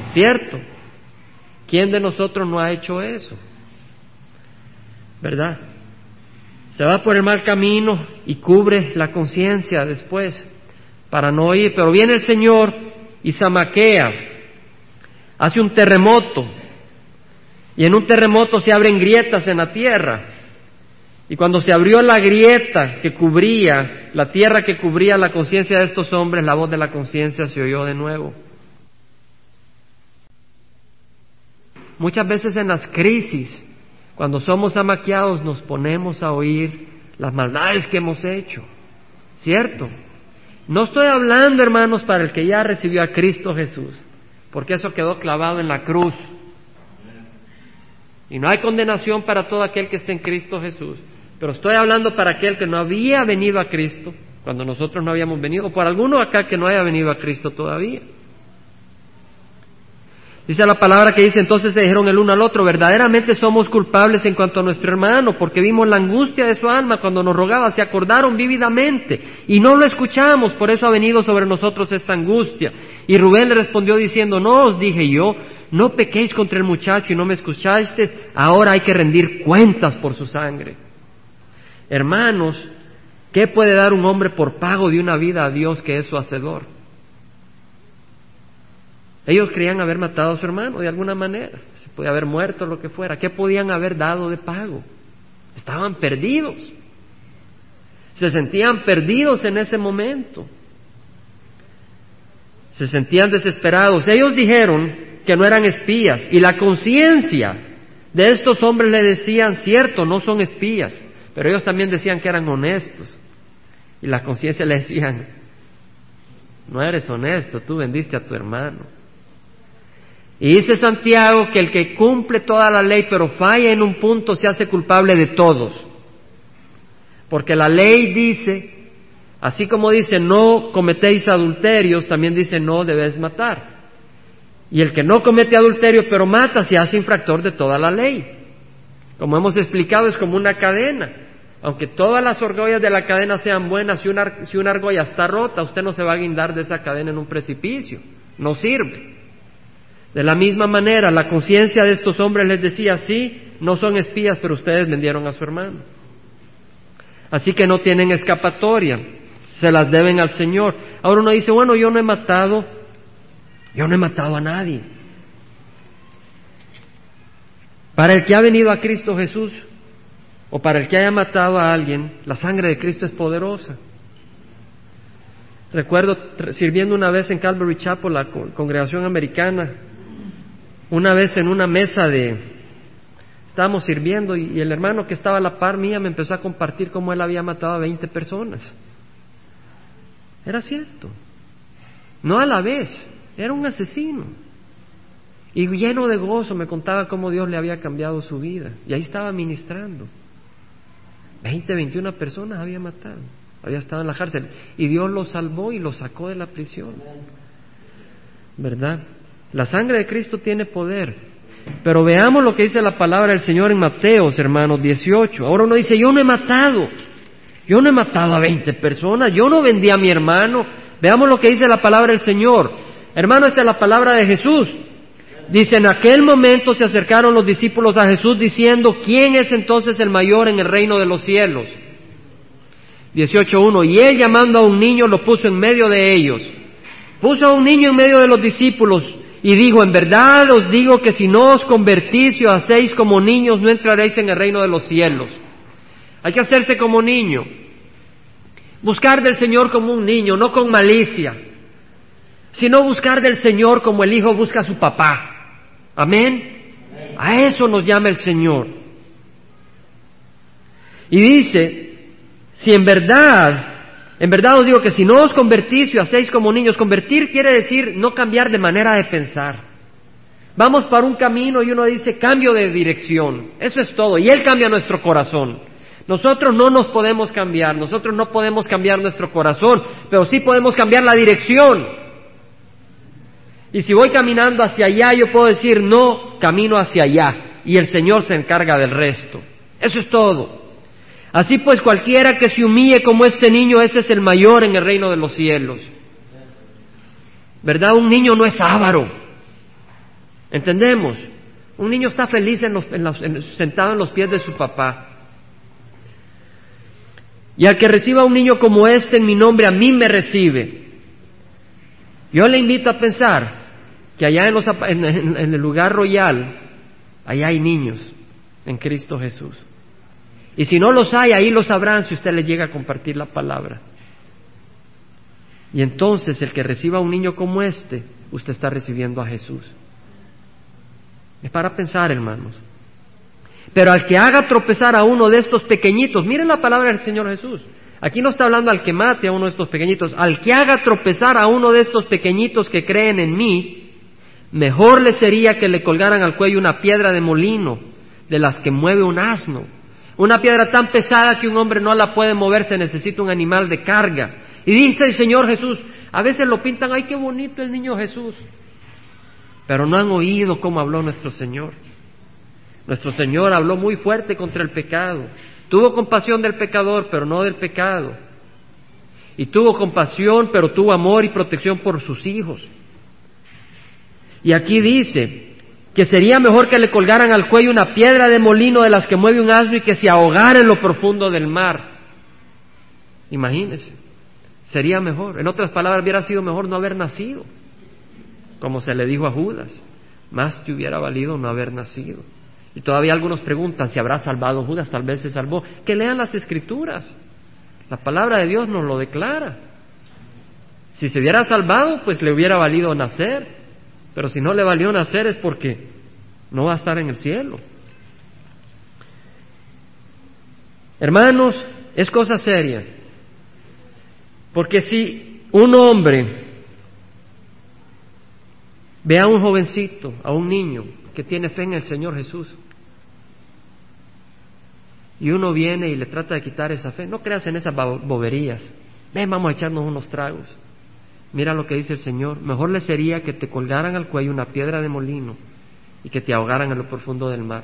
¿Cierto? ¿Quién de nosotros no ha hecho eso? ¿Verdad? Se va por el mal camino y cubre la conciencia después para no oír, pero viene el Señor y zamaquea, hace un terremoto, y en un terremoto se abren grietas en la tierra. Y cuando se abrió la grieta que cubría, la tierra que cubría la conciencia de estos hombres, la voz de la conciencia se oyó de nuevo. Muchas veces en las crisis, cuando somos amaqueados, nos ponemos a oír las maldades que hemos hecho, ¿cierto? No estoy hablando, hermanos, para el que ya recibió a Cristo Jesús, porque eso quedó clavado en la cruz. Y no hay condenación para todo aquel que esté en Cristo Jesús. Pero estoy hablando para aquel que no había venido a Cristo, cuando nosotros no habíamos venido, o por alguno acá que no haya venido a Cristo todavía. Dice la palabra que dice, entonces se dijeron el uno al otro, verdaderamente somos culpables en cuanto a nuestro hermano, porque vimos la angustia de su alma cuando nos rogaba, se acordaron vívidamente y no lo escuchamos, por eso ha venido sobre nosotros esta angustia. Y Rubén le respondió diciendo, no os dije yo, no pequéis contra el muchacho y no me escuchaste, ahora hay que rendir cuentas por su sangre. Hermanos, ¿qué puede dar un hombre por pago de una vida a Dios que es su hacedor? Ellos creían haber matado a su hermano de alguna manera, se podía haber muerto, lo que fuera. ¿Qué podían haber dado de pago? Estaban perdidos. Se sentían perdidos en ese momento. Se sentían desesperados. Ellos dijeron que no eran espías y la conciencia de estos hombres le decían, cierto, no son espías, pero ellos también decían que eran honestos. Y la conciencia le decían, no eres honesto, tú vendiste a tu hermano. Y dice Santiago que el que cumple toda la ley pero falla en un punto se hace culpable de todos. Porque la ley dice, así como dice no cometéis adulterios, también dice no debes matar. Y el que no comete adulterio pero mata se hace infractor de toda la ley. Como hemos explicado, es como una cadena. Aunque todas las argollas de la cadena sean buenas, si una, si una argolla está rota, usted no se va a guindar de esa cadena en un precipicio. No sirve. De la misma manera, la conciencia de estos hombres les decía, sí, no son espías, pero ustedes vendieron a su hermano. Así que no tienen escapatoria, se las deben al Señor. Ahora uno dice, bueno, yo no he matado, yo no he matado a nadie. Para el que ha venido a Cristo Jesús, o para el que haya matado a alguien, la sangre de Cristo es poderosa. Recuerdo sirviendo una vez en Calvary Chapel, la congregación americana, una vez en una mesa de... Estábamos sirviendo y, el hermano que estaba a la par mía me empezó a compartir cómo él había matado a 20 personas. Era cierto. No a la vez, era un asesino. Y lleno de gozo me contaba cómo Dios le había cambiado su vida. Y ahí estaba ministrando. 20, 21 personas había matado. Había estado en la cárcel. Y Dios lo salvó y lo sacó de la prisión. ¿Verdad? La sangre de Cristo tiene poder. Pero veamos lo que dice la palabra del Señor en Mateos, hermanos, 18. Ahora uno dice, yo no he matado. Yo no he matado a 20 personas. Yo no vendí a mi hermano. Veamos lo que dice la palabra del Señor. Hermano, esta es la palabra de Jesús. Dice, en aquel momento se acercaron los discípulos a Jesús diciendo, ¿quién es entonces el mayor en el reino de los cielos? 18.1. Y él llamando a un niño lo puso en medio de ellos. Puso a un niño en medio de los discípulos y dijo, en verdad os digo que si no os convertís y os hacéis como niños, no entraréis en el reino de los cielos. Hay que hacerse como niño. Buscar del Señor como un niño, no con malicia, sino buscar del Señor como el hijo busca a su papá. Amén. A eso nos llama el Señor. Y dice, si en verdad en verdad os digo que si no os convertís y hacéis como niños, convertir quiere decir no cambiar de manera de pensar. Vamos para un camino y uno dice cambio de dirección. Eso es todo. Y Él cambia nuestro corazón. Nosotros no nos podemos cambiar, nosotros no podemos cambiar nuestro corazón, pero sí podemos cambiar la dirección. Y si voy caminando hacia allá, yo puedo decir, no, camino hacia allá. Y el Señor se encarga del resto. Eso es todo. Así pues, cualquiera que se humille como este niño, ese es el mayor en el reino de los cielos. ¿Verdad? Un niño no es avaro. ¿Entendemos? Un niño está feliz sentado en los pies de su papá. Y al que reciba un niño como este en mi nombre, a mí me recibe. Yo le invito a pensar que allá en el lugar royal, allá hay niños en Cristo Jesús. Y si no los hay, ahí los sabrán si usted le llega a compartir la palabra. Y entonces el que reciba a un niño como este, usted está recibiendo a Jesús. Es para pensar, hermanos. Pero al que haga tropezar a uno de estos pequeñitos, miren la palabra del Señor Jesús. Aquí no está hablando al que mate a uno de estos pequeñitos, al que haga tropezar a uno de estos pequeñitos que creen en mí, mejor le sería que le colgaran al cuello una piedra de molino, de las que mueve un asno una piedra tan pesada que un hombre no la puede mover, se necesita un animal de carga. Y dice el Señor Jesús, a veces lo pintan, ay, qué bonito el niño Jesús. pero no han oído cómo habló nuestro Señor. Nuestro Señor habló muy fuerte contra el pecado. Tuvo compasión del pecador, pero no del pecado. Y tuvo compasión, pero tuvo amor y protección por sus hijos. Y aquí dice que sería mejor que le colgaran al cuello una piedra de molino de las que mueve un asno y que se ahogara en lo profundo del mar. Imagínese, sería mejor. En otras palabras, hubiera sido mejor no haber nacido, como se le dijo a Judas. Más te hubiera valido no haber nacido. Y todavía algunos preguntan si habrá salvado Judas, tal vez se salvó. Que lean las escrituras. La palabra de Dios nos lo declara. Si se hubiera salvado, pues le hubiera valido nacer. Pero si no le valió nacer es porque no va a estar en el cielo. Hermanos, es cosa seria. Porque si un hombre ve a un jovencito, a un niño que tiene fe en el Señor Jesús, y uno viene y le trata de quitar esa fe, no creas en esas boberías. Ven, vamos a echarnos unos tragos. Mira lo que dice el Señor. Mejor le sería que te colgaran al cuello una piedra de molino y que te ahogaran en lo profundo del mar.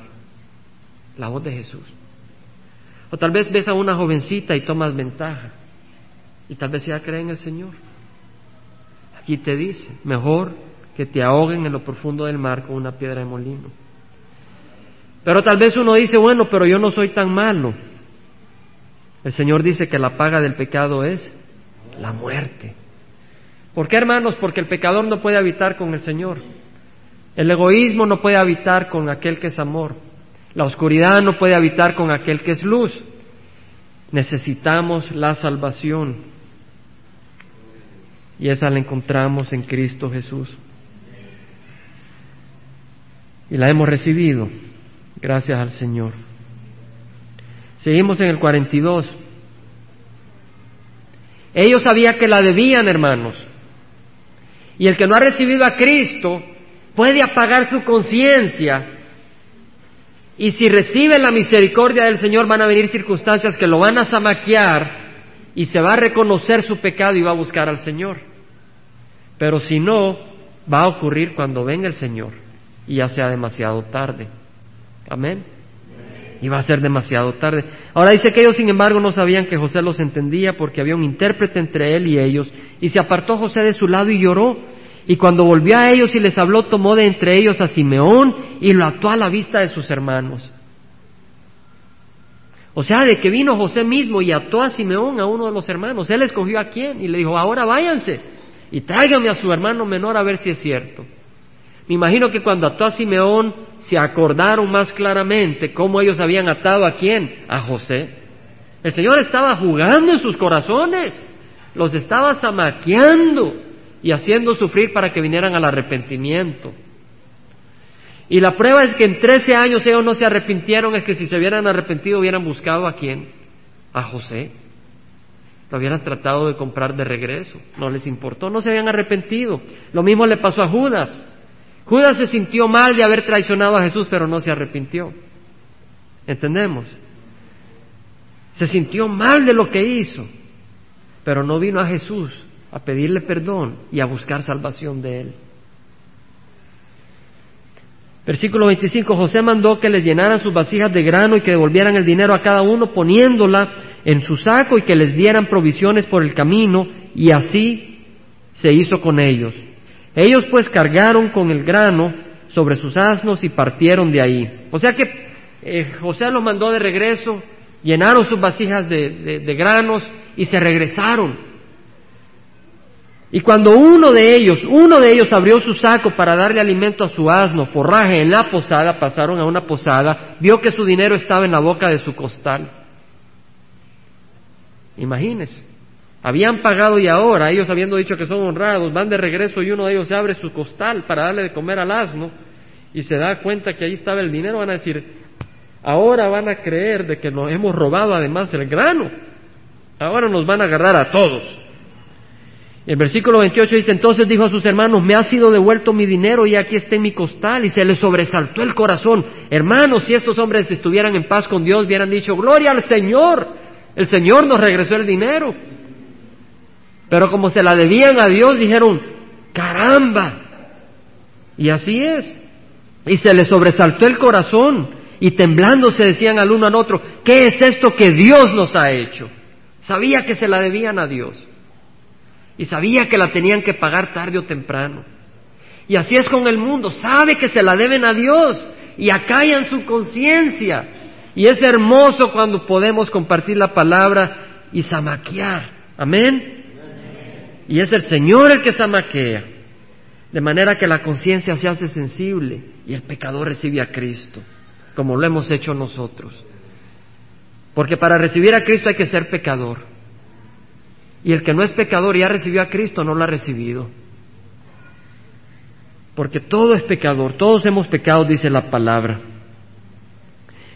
La voz de Jesús. O tal vez ves a una jovencita y tomas ventaja. Y tal vez ya cree en el Señor. Aquí te dice, mejor que te ahoguen en lo profundo del mar con una piedra de molino. Pero tal vez uno dice, bueno, pero yo no soy tan malo. El Señor dice que la paga del pecado es la muerte. ¿Por qué, hermanos? Porque el pecador no puede habitar con el Señor. El egoísmo no puede habitar con aquel que es amor. La oscuridad no puede habitar con aquel que es luz. Necesitamos la salvación. Y esa la encontramos en Cristo Jesús. Y la hemos recibido gracias al Señor. Seguimos en el 42. Ellos sabían que la debían, hermanos. Y el que no ha recibido a Cristo puede apagar su conciencia. Y si recibe la misericordia del Señor van a venir circunstancias que lo van a zamaquear y se va a reconocer su pecado y va a buscar al Señor. Pero si no, va a ocurrir cuando venga el Señor y ya sea demasiado tarde. Amén. Va a ser demasiado tarde. Ahora dice que ellos, sin embargo, no sabían que José los entendía porque había un intérprete entre él y ellos. Y se apartó José de su lado y lloró. Y cuando volvió a ellos y les habló, tomó de entre ellos a Simeón y lo ató a la vista de sus hermanos. O sea, de que vino José mismo y ató a Simeón, a uno de los hermanos. Él escogió a quién y le dijo, ahora váyanse y tráiganme a su hermano menor a ver si es cierto. Me imagino que cuando ató a Simeón se acordaron más claramente cómo ellos habían atado a quién, a José. El Señor estaba jugando en sus corazones, los estaba zamaqueando y haciendo sufrir para que vinieran al arrepentimiento. Y la prueba es que en trece años ellos no se arrepintieron, es que si se hubieran arrepentido hubieran buscado a quién? A José. Lo hubieran tratado de comprar de regreso. No les importó, no se habían arrepentido. Lo mismo le pasó a Judas. Judas se sintió mal de haber traicionado a Jesús, pero no se arrepintió. ¿Entendemos? Se sintió mal de lo que hizo, pero no vino a Jesús a pedirle perdón y a buscar salvación de él. Versículo 25, José mandó que les llenaran sus vasijas de grano y que devolvieran el dinero a cada uno poniéndola en su saco y que les dieran provisiones por el camino y así se hizo con ellos. Ellos pues cargaron con el grano sobre sus asnos y partieron de ahí. O sea que eh, José los mandó de regreso, llenaron sus vasijas de granos y se regresaron. Y cuando uno de ellos, uno de ellos abrió su saco para darle alimento a su asno, forraje en la posada, pasaron a una posada, vio que su dinero estaba en la boca de su costal. Imagínense, habían pagado y ahora, ellos habiendo dicho que son honrados, van de regreso y uno de ellos abre su costal para darle de comer al asno y se da cuenta que ahí estaba el dinero, van a decir, ahora van a creer de que nos hemos robado además el grano, ahora nos van a agarrar a todos. El versículo 28 dice, entonces dijo a sus hermanos, me ha sido devuelto mi dinero y aquí está en mi costal. Y se le sobresaltó el corazón. Hermanos, si estos hombres estuvieran en paz con Dios, hubieran dicho, gloria al Señor. El Señor nos regresó el dinero. Pero como se la debían a Dios, dijeron, caramba, Y así es. Y se le sobresaltó el corazón y temblando se decían al uno al otro, ¿qué es esto que Dios nos ha hecho? Sabía que se la debían a Dios y sabía que la tenían que pagar tarde o temprano. Y así es con el mundo, sabe que se la deben a Dios y acallan su conciencia. Y es hermoso cuando podemos compartir la palabra y zamaquear. Amén. Y es el Señor el que zamaquea. De manera que la conciencia se hace sensible y el pecador recibe a Cristo, como lo hemos hecho nosotros. Porque para recibir a Cristo hay que ser pecador. Y el que no es pecador y ya recibió a Cristo no lo ha recibido. Porque todo es pecador, todos hemos pecado, dice la palabra.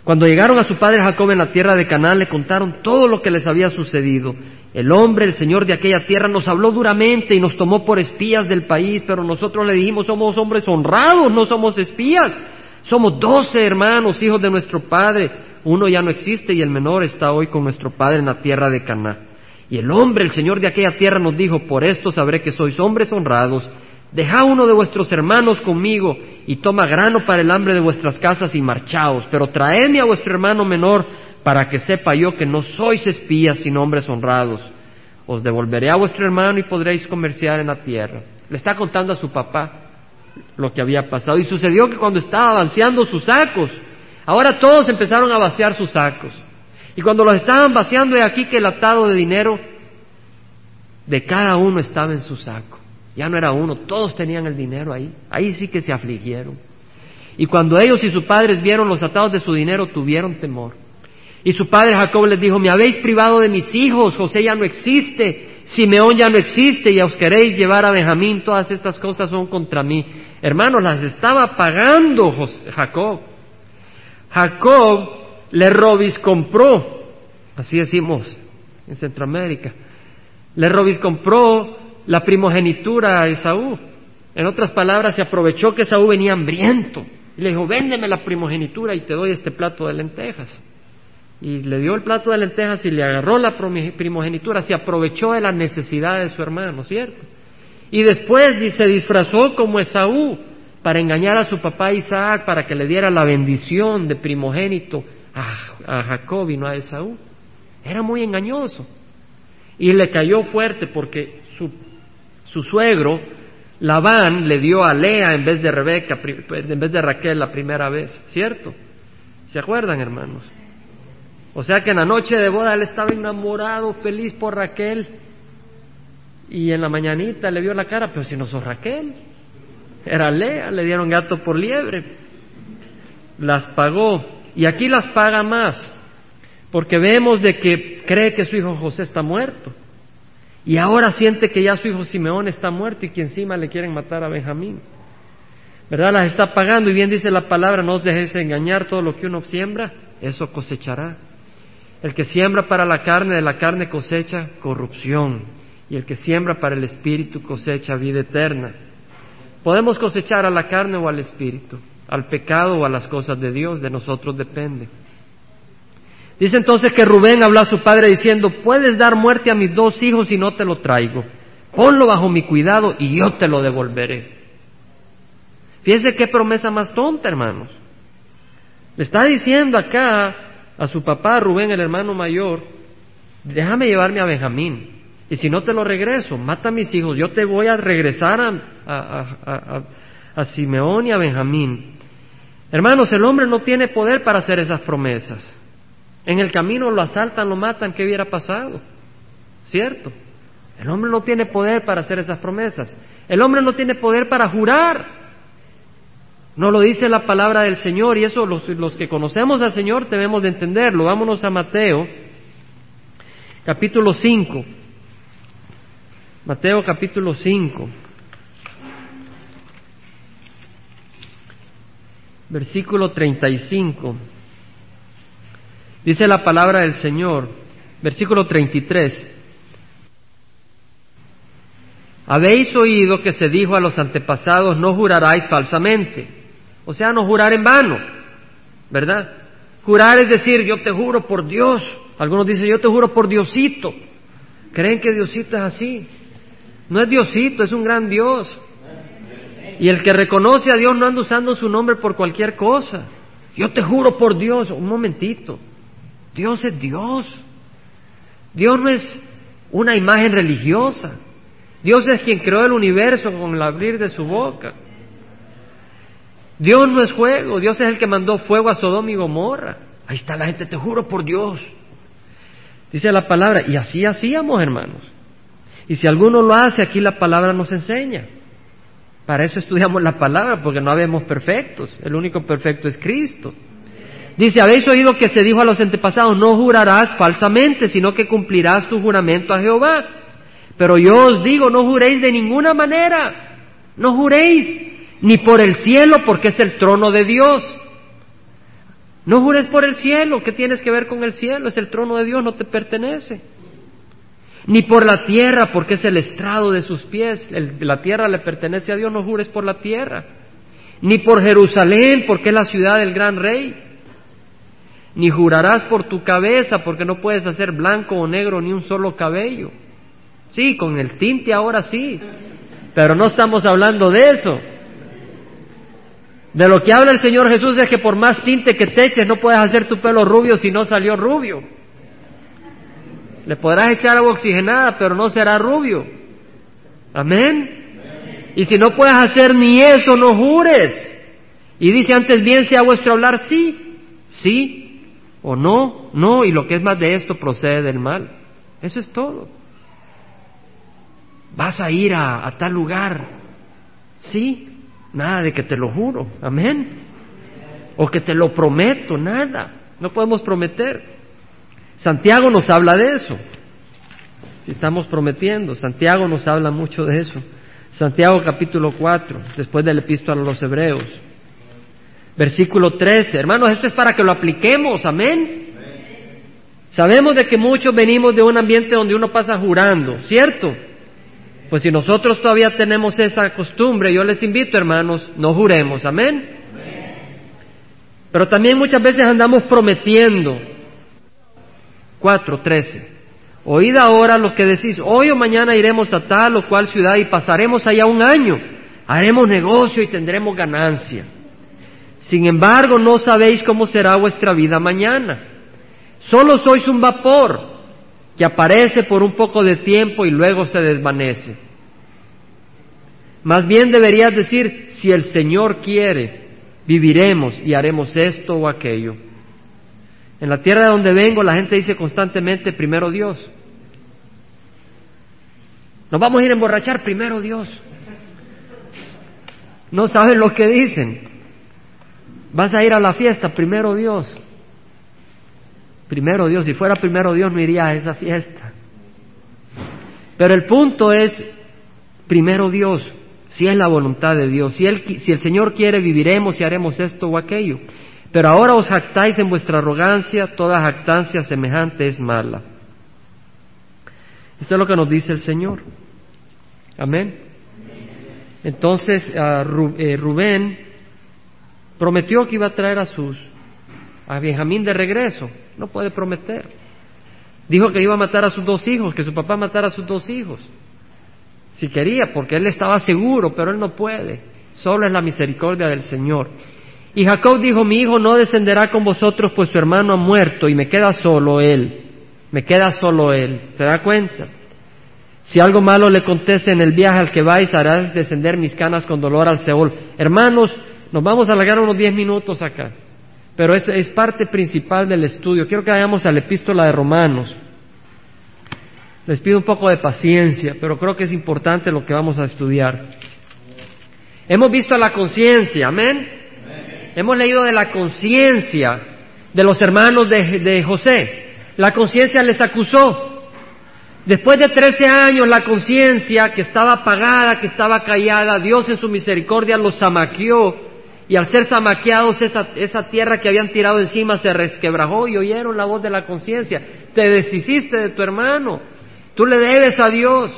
Cuando llegaron a su padre Jacob en la tierra de Canaán, le contaron todo lo que les había sucedido. El hombre, el señor de aquella tierra, nos habló duramente y nos tomó por espías del país, pero nosotros le dijimos, somos hombres honrados, no somos espías. Somos doce hermanos, hijos de nuestro padre. Uno ya no existe y el menor está hoy con nuestro padre en la tierra de Canaán. Y el hombre, el señor de aquella tierra, nos dijo, por esto sabré que sois hombres honrados. Deja uno de vuestros hermanos conmigo y toma grano para el hambre de vuestras casas y marchaos, pero traedme a vuestro hermano menor para que sepa yo que no sois espías sino hombres honrados. Os devolveré a vuestro hermano y podréis comerciar en la tierra. Le está contando a su papá lo que había pasado. Y sucedió que cuando estaba vaciando sus sacos, ahora todos empezaron a vaciar sus sacos. Y cuando los estaban vaciando, he aquí que el atado de dinero de cada uno estaba en su saco. Ya no era uno, todos tenían el dinero ahí. Ahí sí que se afligieron. Y cuando ellos y sus padres vieron los atados de su dinero, tuvieron temor. Y su padre Jacob les dijo, me habéis privado de mis hijos, José ya no existe, Simeón ya no existe y os queréis llevar a Benjamín, todas estas cosas son contra mí. Hermanos, las estaba pagando Jacob. Jacob le robiscompró, así decimos en Centroamérica, le robiscompró la primogenitura a Esaú. En otras palabras, se aprovechó que Esaú venía hambriento y le dijo, véndeme la primogenitura y te doy este plato de lentejas. Y le dio el plato de lentejas y le agarró la primogenitura, se aprovechó de la necesidad de su hermano, ¿cierto? Y después se disfrazó como Esaú para engañar a su papá Isaac, para que le diera la bendición de primogénito a, Jacob y no a Esaú. Era muy engañoso. Y le cayó fuerte porque su, su suegro, Labán, le dio a Lea en vez de Rebeca, en vez de Raquel la primera vez, ¿cierto? ¿Se acuerdan, hermanos? O sea que en la noche de boda él estaba enamorado, feliz por Raquel. Y en la mañanita le vio la cara, pero si no sos Raquel, era Lea, le dieron gato por liebre. Las pagó. Y aquí las paga más, porque vemos de que cree que su hijo José está muerto. Y ahora siente que ya su hijo Simeón está muerto y que encima le quieren matar a Benjamín. ¿Verdad? Las está pagando y bien dice la palabra, no os dejéis engañar, todo lo que uno siembra, eso cosechará. El que siembra para la carne, de la carne cosecha corrupción. Y el que siembra para el espíritu cosecha vida eterna. Podemos cosechar a la carne o al espíritu al pecado o a las cosas de Dios, de nosotros depende. Dice entonces que Rubén habló a su padre diciendo, puedes dar muerte a mis dos hijos y no te lo traigo. Ponlo bajo mi cuidado y yo te lo devolveré. Fíjese qué promesa más tonta, hermanos. Le está diciendo acá a su papá, Rubén, el hermano mayor, déjame llevarme a Benjamín. Y si no te lo regreso, mata a mis hijos, yo te voy a regresar a, a Simeón y a Benjamín. Hermanos, el hombre no tiene poder para hacer esas promesas. En el camino lo asaltan, lo matan, ¿qué hubiera pasado? ¿Cierto? El hombre no tiene poder para hacer esas promesas. El hombre no tiene poder para jurar. No lo dice la palabra del Señor y eso los, los que conocemos al Señor debemos de entenderlo. Vámonos a Mateo, capítulo 5. Mateo capítulo 5. versículo 35. Dice la palabra del Señor, versículo 33. Habéis oído que se dijo a los antepasados, no juraráis falsamente. O sea, no jurar en vano, ¿verdad? Jurar es decir, yo te juro por Dios. Algunos dicen, yo te juro por Diosito. ¿Creen que Diosito es así? No es Diosito, es un gran Dios. Y el que reconoce a Dios no anda usando su nombre por cualquier cosa. Yo te juro por Dios, un momentito. Dios es Dios. Dios no es una imagen religiosa. Dios es quien creó el universo con el abrir de su boca. Dios no es juego, Dios es el que mandó fuego a Sodoma y Gomorra. Ahí está la gente, te juro por Dios. Dice la palabra, y así hacíamos, hermanos. Y si alguno lo hace, aquí la palabra nos enseña. Para eso estudiamos la palabra, porque no habemos perfectos. El único perfecto es Cristo. Dice, habéis oído que se dijo a los antepasados, no jurarás falsamente, sino que cumplirás tu juramento a Jehová. Pero yo os digo, no juréis de ninguna manera, no juréis, ni por el cielo, porque es el trono de Dios. No jures por el cielo, ¿qué tienes que ver con el cielo? Es el trono de Dios, no te pertenece. Ni por la tierra, porque es el estrado de sus pies. la tierra le pertenece a Dios, no jures por la tierra. Ni por Jerusalén, porque es la ciudad del gran rey ni jurarás por tu cabeza, porque no puedes hacer blanco o negro ni un solo cabello. Sí, con el tinte ahora sí, pero no estamos hablando de eso. De lo que habla el Señor Jesús es que por más tinte que te eches no puedes hacer tu pelo rubio si no salió rubio. Le podrás echar agua oxigenada, pero no será rubio. Amén. Y si no puedes hacer ni eso, no jures. Y dice antes bien sea vuestro hablar sí, sí, o no, no, y lo que es más de esto procede del mal. Eso es todo. Vas a ir a, tal lugar, sí, nada de que te lo juro, amén. O que te lo prometo, nada, no podemos prometer. Santiago nos habla de eso. Si estamos prometiendo, Santiago nos habla mucho de eso. Santiago capítulo 4, después del epístola a los Hebreos. Versículo 13. Hermanos, esto es para que lo apliquemos, amén. Sabemos de que muchos venimos de un ambiente donde uno pasa jurando, ¿cierto? Pues si nosotros todavía tenemos esa costumbre, yo les invito, hermanos, no juremos, amén. Pero también muchas veces andamos prometiendo. 4, 13. Oíd ahora lo que decís, hoy o mañana iremos a tal o cual ciudad y pasaremos allá un año, haremos negocio y tendremos ganancia. Sin embargo, no sabéis cómo será vuestra vida mañana. Solo sois un vapor que aparece por un poco de tiempo y luego se desvanece. Más bien deberías decir, si el Señor quiere, viviremos y haremos esto o aquello. En la tierra de donde vengo la gente dice constantemente, primero Dios. Nos vamos a ir a emborrachar, primero Dios. No saben lo que dicen. Vas a ir a la fiesta, primero Dios. Primero Dios, si fuera primero Dios no iría a esa fiesta. Pero el punto es, primero Dios, si es la voluntad de Dios, si, el Señor quiere viviremos y haremos esto o aquello. Pero ahora os jactáis en vuestra arrogancia, toda jactancia semejante es mala. Esto es lo que nos dice el Señor. Amén. Entonces, eh, Rubén Prometió que iba a traer a sus a Benjamín de regreso. No puede prometer. Dijo que iba a matar a sus dos hijos, que su papá matara a sus dos hijos. Si quería, porque él estaba seguro, pero él no puede. Solo es la misericordia del Señor. Y Jacob dijo, mi hijo no descenderá con vosotros, pues su hermano ha muerto y me queda solo él. Me queda solo él. ¿Se da cuenta? Si algo malo le conteste en el viaje al que vais, harás descender mis canas con dolor al Seol. Hermanos, nos vamos a alargar unos diez minutos acá, pero es, es parte principal del estudio. Quiero que vayamos a la epístola de Romanos. Les pido un poco de paciencia, pero creo que es importante lo que vamos a estudiar. Hemos visto la conciencia, amén. Hemos leído de la conciencia de los hermanos de, de José. La conciencia les acusó. Después de trece años, la conciencia que estaba apagada, que estaba callada, Dios en su misericordia los zamaqueó y al ser zamaqueados esa, tierra que habían tirado encima se resquebrajó y oyeron la voz de la conciencia. Te deshiciste de tu hermano. Tú le debes a Dios.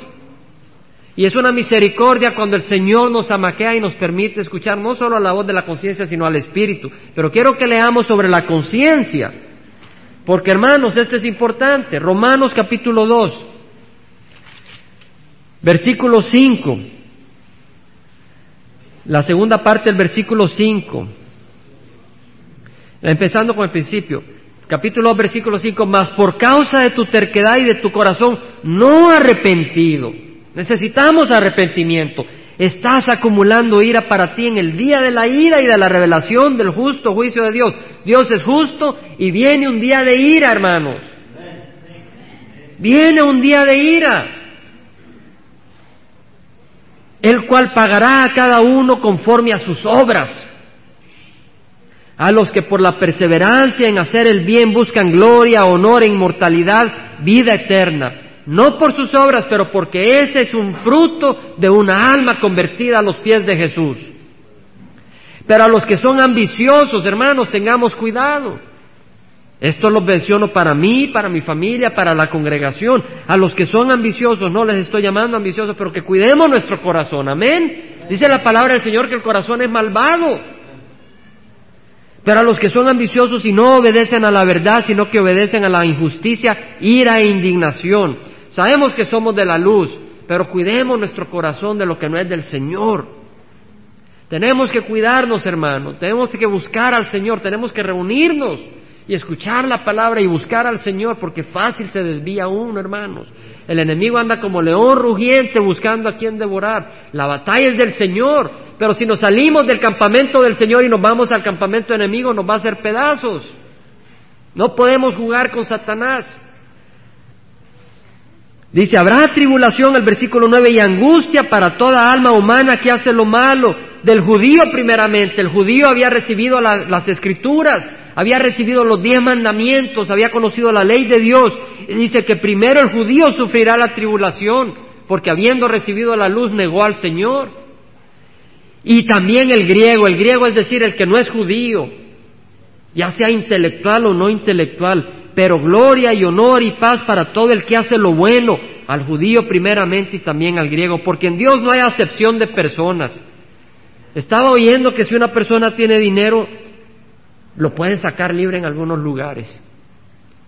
Y es una misericordia cuando el Señor nos zamaquea y nos permite escuchar no solo a la voz de la conciencia, sino al Espíritu. Pero quiero que leamos sobre la conciencia. Porque hermanos, esto es importante. Romanos capítulo 2, versículo 5. La segunda parte del versículo 5. Empezando con el principio. Capítulo 2, versículo 5. Mas por causa de tu terquedad y de tu corazón no arrepentido. Necesitamos arrepentimiento. Estás acumulando ira para ti en el día de la ira y de la revelación del justo juicio de Dios. Dios es justo y viene un día de ira, hermanos. Viene un día de ira, el cual pagará a cada uno conforme a sus obras. A los que por la perseverancia en hacer el bien buscan gloria, honor e inmortalidad, vida eterna no por sus obras, pero porque ese es un fruto de una alma convertida a los pies de Jesús. Pero a los que son ambiciosos, hermanos, tengamos cuidado. Esto lo menciono para mí, para mi familia, para la congregación. A los que son ambiciosos, no les estoy llamando ambiciosos, pero que cuidemos nuestro corazón. Amén. Dice la palabra del Señor que el corazón es malvado. Pero a los que son ambiciosos y no obedecen a la verdad, sino que obedecen a la injusticia, ira e indignación. Sabemos que somos de la luz, pero cuidemos nuestro corazón de lo que no es del Señor. Tenemos que cuidarnos, hermanos, tenemos que buscar al Señor, tenemos que reunirnos y escuchar la palabra y buscar al Señor, porque fácil se desvía uno, hermanos. El enemigo anda como león rugiente buscando a quien devorar. La batalla es del Señor, pero si nos salimos del campamento del Señor y nos vamos al campamento enemigo, nos va a hacer pedazos. No podemos jugar con Satanás. Dice, habrá tribulación, el versículo 9, y angustia para toda alma humana que hace lo malo. Del judío primeramente, el judío había recibido las escrituras, había recibido los diez mandamientos, había conocido la ley de Dios. Y dice que primero el judío sufrirá la tribulación, porque habiendo recibido la luz negó al Señor. Y también el griego, el griego es decir, el que no es judío, ya sea intelectual o no intelectual, pero gloria y honor y paz para todo el que hace lo bueno, al judío primeramente y también al griego, porque en Dios no hay acepción de personas. Estaba oyendo que si una persona tiene dinero, lo pueden sacar libre en algunos lugares.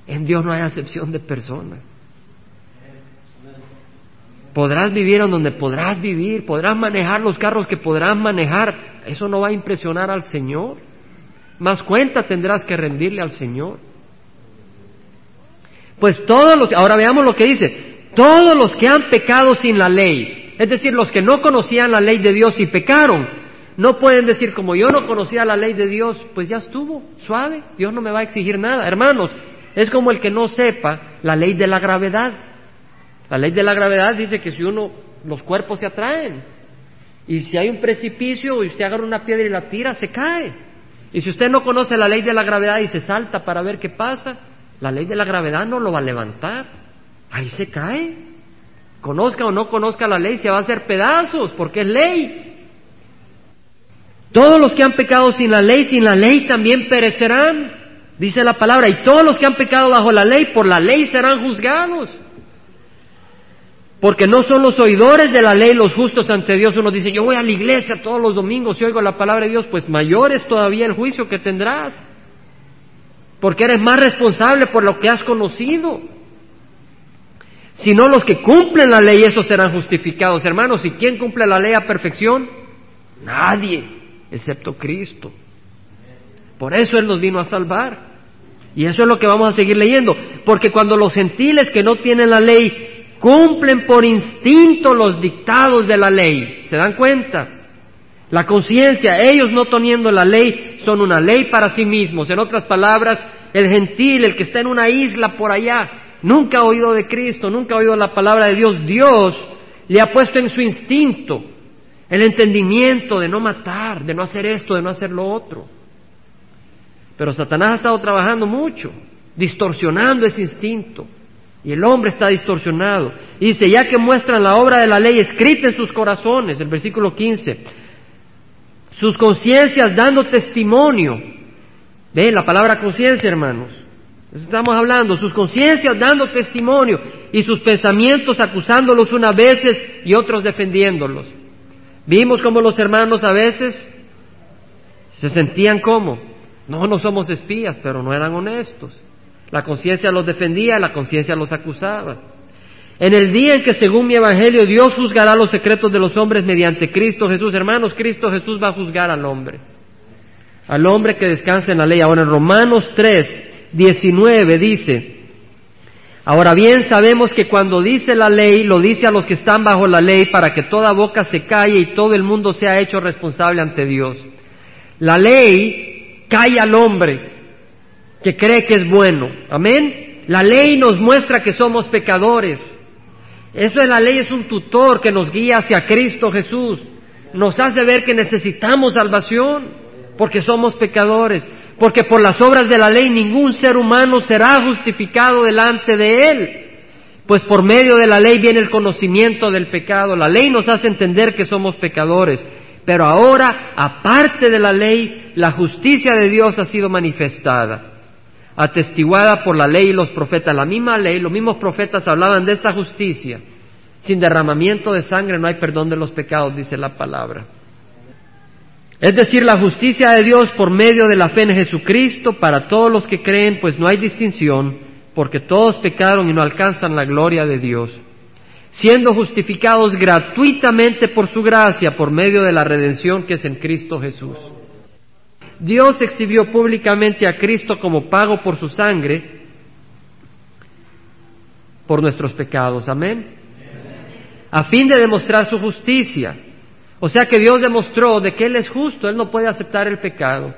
En Dios no hay acepción de personas. Podrás vivir en donde podrás vivir, podrás manejar los carros que podrás manejar. Eso no va a impresionar al Señor. Más cuenta tendrás que rendirle al Señor. Pues todos los, ahora veamos lo que dice, todos los que han pecado sin la ley, es decir, los que no conocían la ley de Dios y pecaron, no pueden decir como yo no conocía la ley de Dios, pues ya estuvo, suave, Dios no me va a exigir nada. Hermanos, es como el que no sepa la ley de la gravedad. La ley de la gravedad dice que si uno, los cuerpos se atraen. Y si hay un precipicio y usted agarra una piedra y la tira, se cae. Y si usted no conoce la ley de la gravedad y se salta para ver qué pasa, la ley de la gravedad no lo va a levantar. Ahí se cae. Conozca o no conozca la ley, se va a hacer pedazos porque es ley. Todos los que han pecado sin la ley, sin la ley también perecerán, dice la palabra. Y todos los que han pecado bajo la ley, por la ley serán juzgados. Porque no son los oidores de la ley los justos ante Dios. Uno dice, yo voy a la iglesia todos los domingos y oigo la palabra de Dios, pues mayor es todavía el juicio que tendrás porque eres más responsable por lo que has conocido. Sino los que cumplen la ley, esos serán justificados. Hermanos, ¿y quién cumple la ley a perfección? Nadie, excepto Cristo. Por eso Él nos vino a salvar. Y eso es lo que vamos a seguir leyendo. Porque cuando los gentiles que no tienen la ley cumplen por instinto los dictados de la ley, ¿se dan cuenta? La conciencia, ellos no teniendo la ley, son una ley para sí mismos. En otras palabras, el gentil, el que está en una isla por allá, nunca ha oído de Cristo, nunca ha oído la palabra de Dios. Dios le ha puesto en su instinto el entendimiento de no matar, de no hacer esto, de no hacer lo otro. Pero Satanás ha estado trabajando mucho, distorsionando ese instinto. Y el hombre está distorsionado. Y dice, ya que muestran la obra de la ley escrita en sus corazones, el versículo 15, sus conciencias dando testimonio. Ve la palabra conciencia, hermanos. Estamos hablando, sus conciencias dando testimonio y sus pensamientos acusándolos unas veces y otros defendiéndolos. Vimos como los hermanos a veces se sentían como, no, no somos espías, pero no eran honestos. La conciencia los defendía, la conciencia los acusaba. En el día en que según mi evangelio Dios juzgará los secretos de los hombres mediante Cristo Jesús, hermanos, Cristo Jesús va a juzgar al hombre, al hombre que descansa en la ley. Ahora en Romanos 3, 19 dice, Ahora bien sabemos que cuando dice la ley, lo dice a los que están bajo la ley para que toda boca se calle y todo el mundo sea hecho responsable ante Dios. La ley calla al hombre que cree que es bueno. Amén. La ley nos muestra que somos pecadores. Eso es la ley, es un tutor que nos guía hacia Cristo Jesús. Nos hace ver que necesitamos salvación porque somos pecadores. Porque por las obras de la ley ningún ser humano será justificado delante de Él. Pues por medio de la ley viene el conocimiento del pecado. La ley nos hace entender que somos pecadores. Pero ahora, aparte de la ley, la justicia de Dios ha sido manifestada atestiguada por la ley y los profetas. La misma ley, los mismos profetas hablaban de esta justicia. Sin derramamiento de sangre no hay perdón de los pecados, dice la palabra. Es decir, la justicia de Dios por medio de la fe en Jesucristo para todos los que creen, pues no hay distinción, porque todos pecaron y no alcanzan la gloria de Dios, siendo justificados gratuitamente por su gracia, por medio de la redención que es en Cristo Jesús. Dios exhibió públicamente a Cristo como pago por su sangre por nuestros pecados. Amén. A fin de demostrar su justicia. O sea que Dios demostró de que Él es justo, Él no puede aceptar el pecado.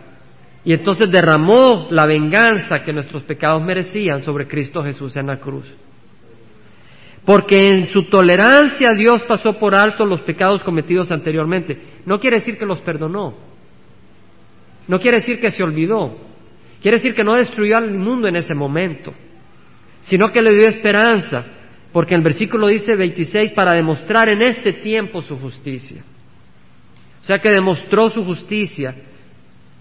Y entonces derramó la venganza que nuestros pecados merecían sobre Cristo Jesús en la cruz. Porque en su tolerancia Dios pasó por alto los pecados cometidos anteriormente. No quiere decir que los perdonó, no quiere decir que se olvidó, quiere decir que no destruyó al mundo en ese momento, sino que le dio esperanza, porque el versículo dice 26, para demostrar en este tiempo su justicia. Sea que demostró su justicia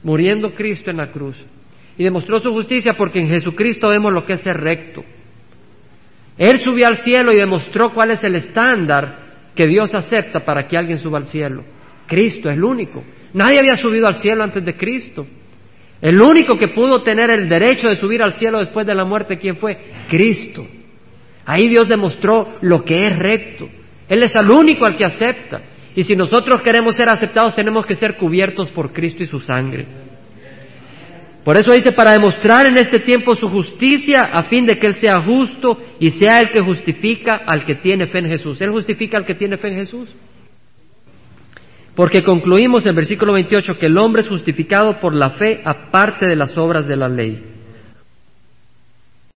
muriendo Cristo en la cruz. Y demostró su justicia porque en Jesucristo vemos lo que es ser recto. Él subió al cielo y demostró cuál es el estándar que Dios acepta para que alguien suba al cielo. Cristo es el único. Nadie había subido al cielo antes de Cristo. El único que pudo tener el derecho de subir al cielo después de la muerte, ¿quién fue? Cristo. Ahí Dios demostró lo que es recto. Él es el único al que acepta. Y si nosotros queremos ser aceptados, tenemos que ser cubiertos por Cristo y su sangre. Por eso dice, para demostrar en este tiempo su justicia, a fin de que Él sea justo y sea el que justifica al que tiene fe en Jesús. Él justifica al que tiene fe en Jesús. Porque concluimos en versículo 28 que el hombre es justificado por la fe aparte de las obras de la ley.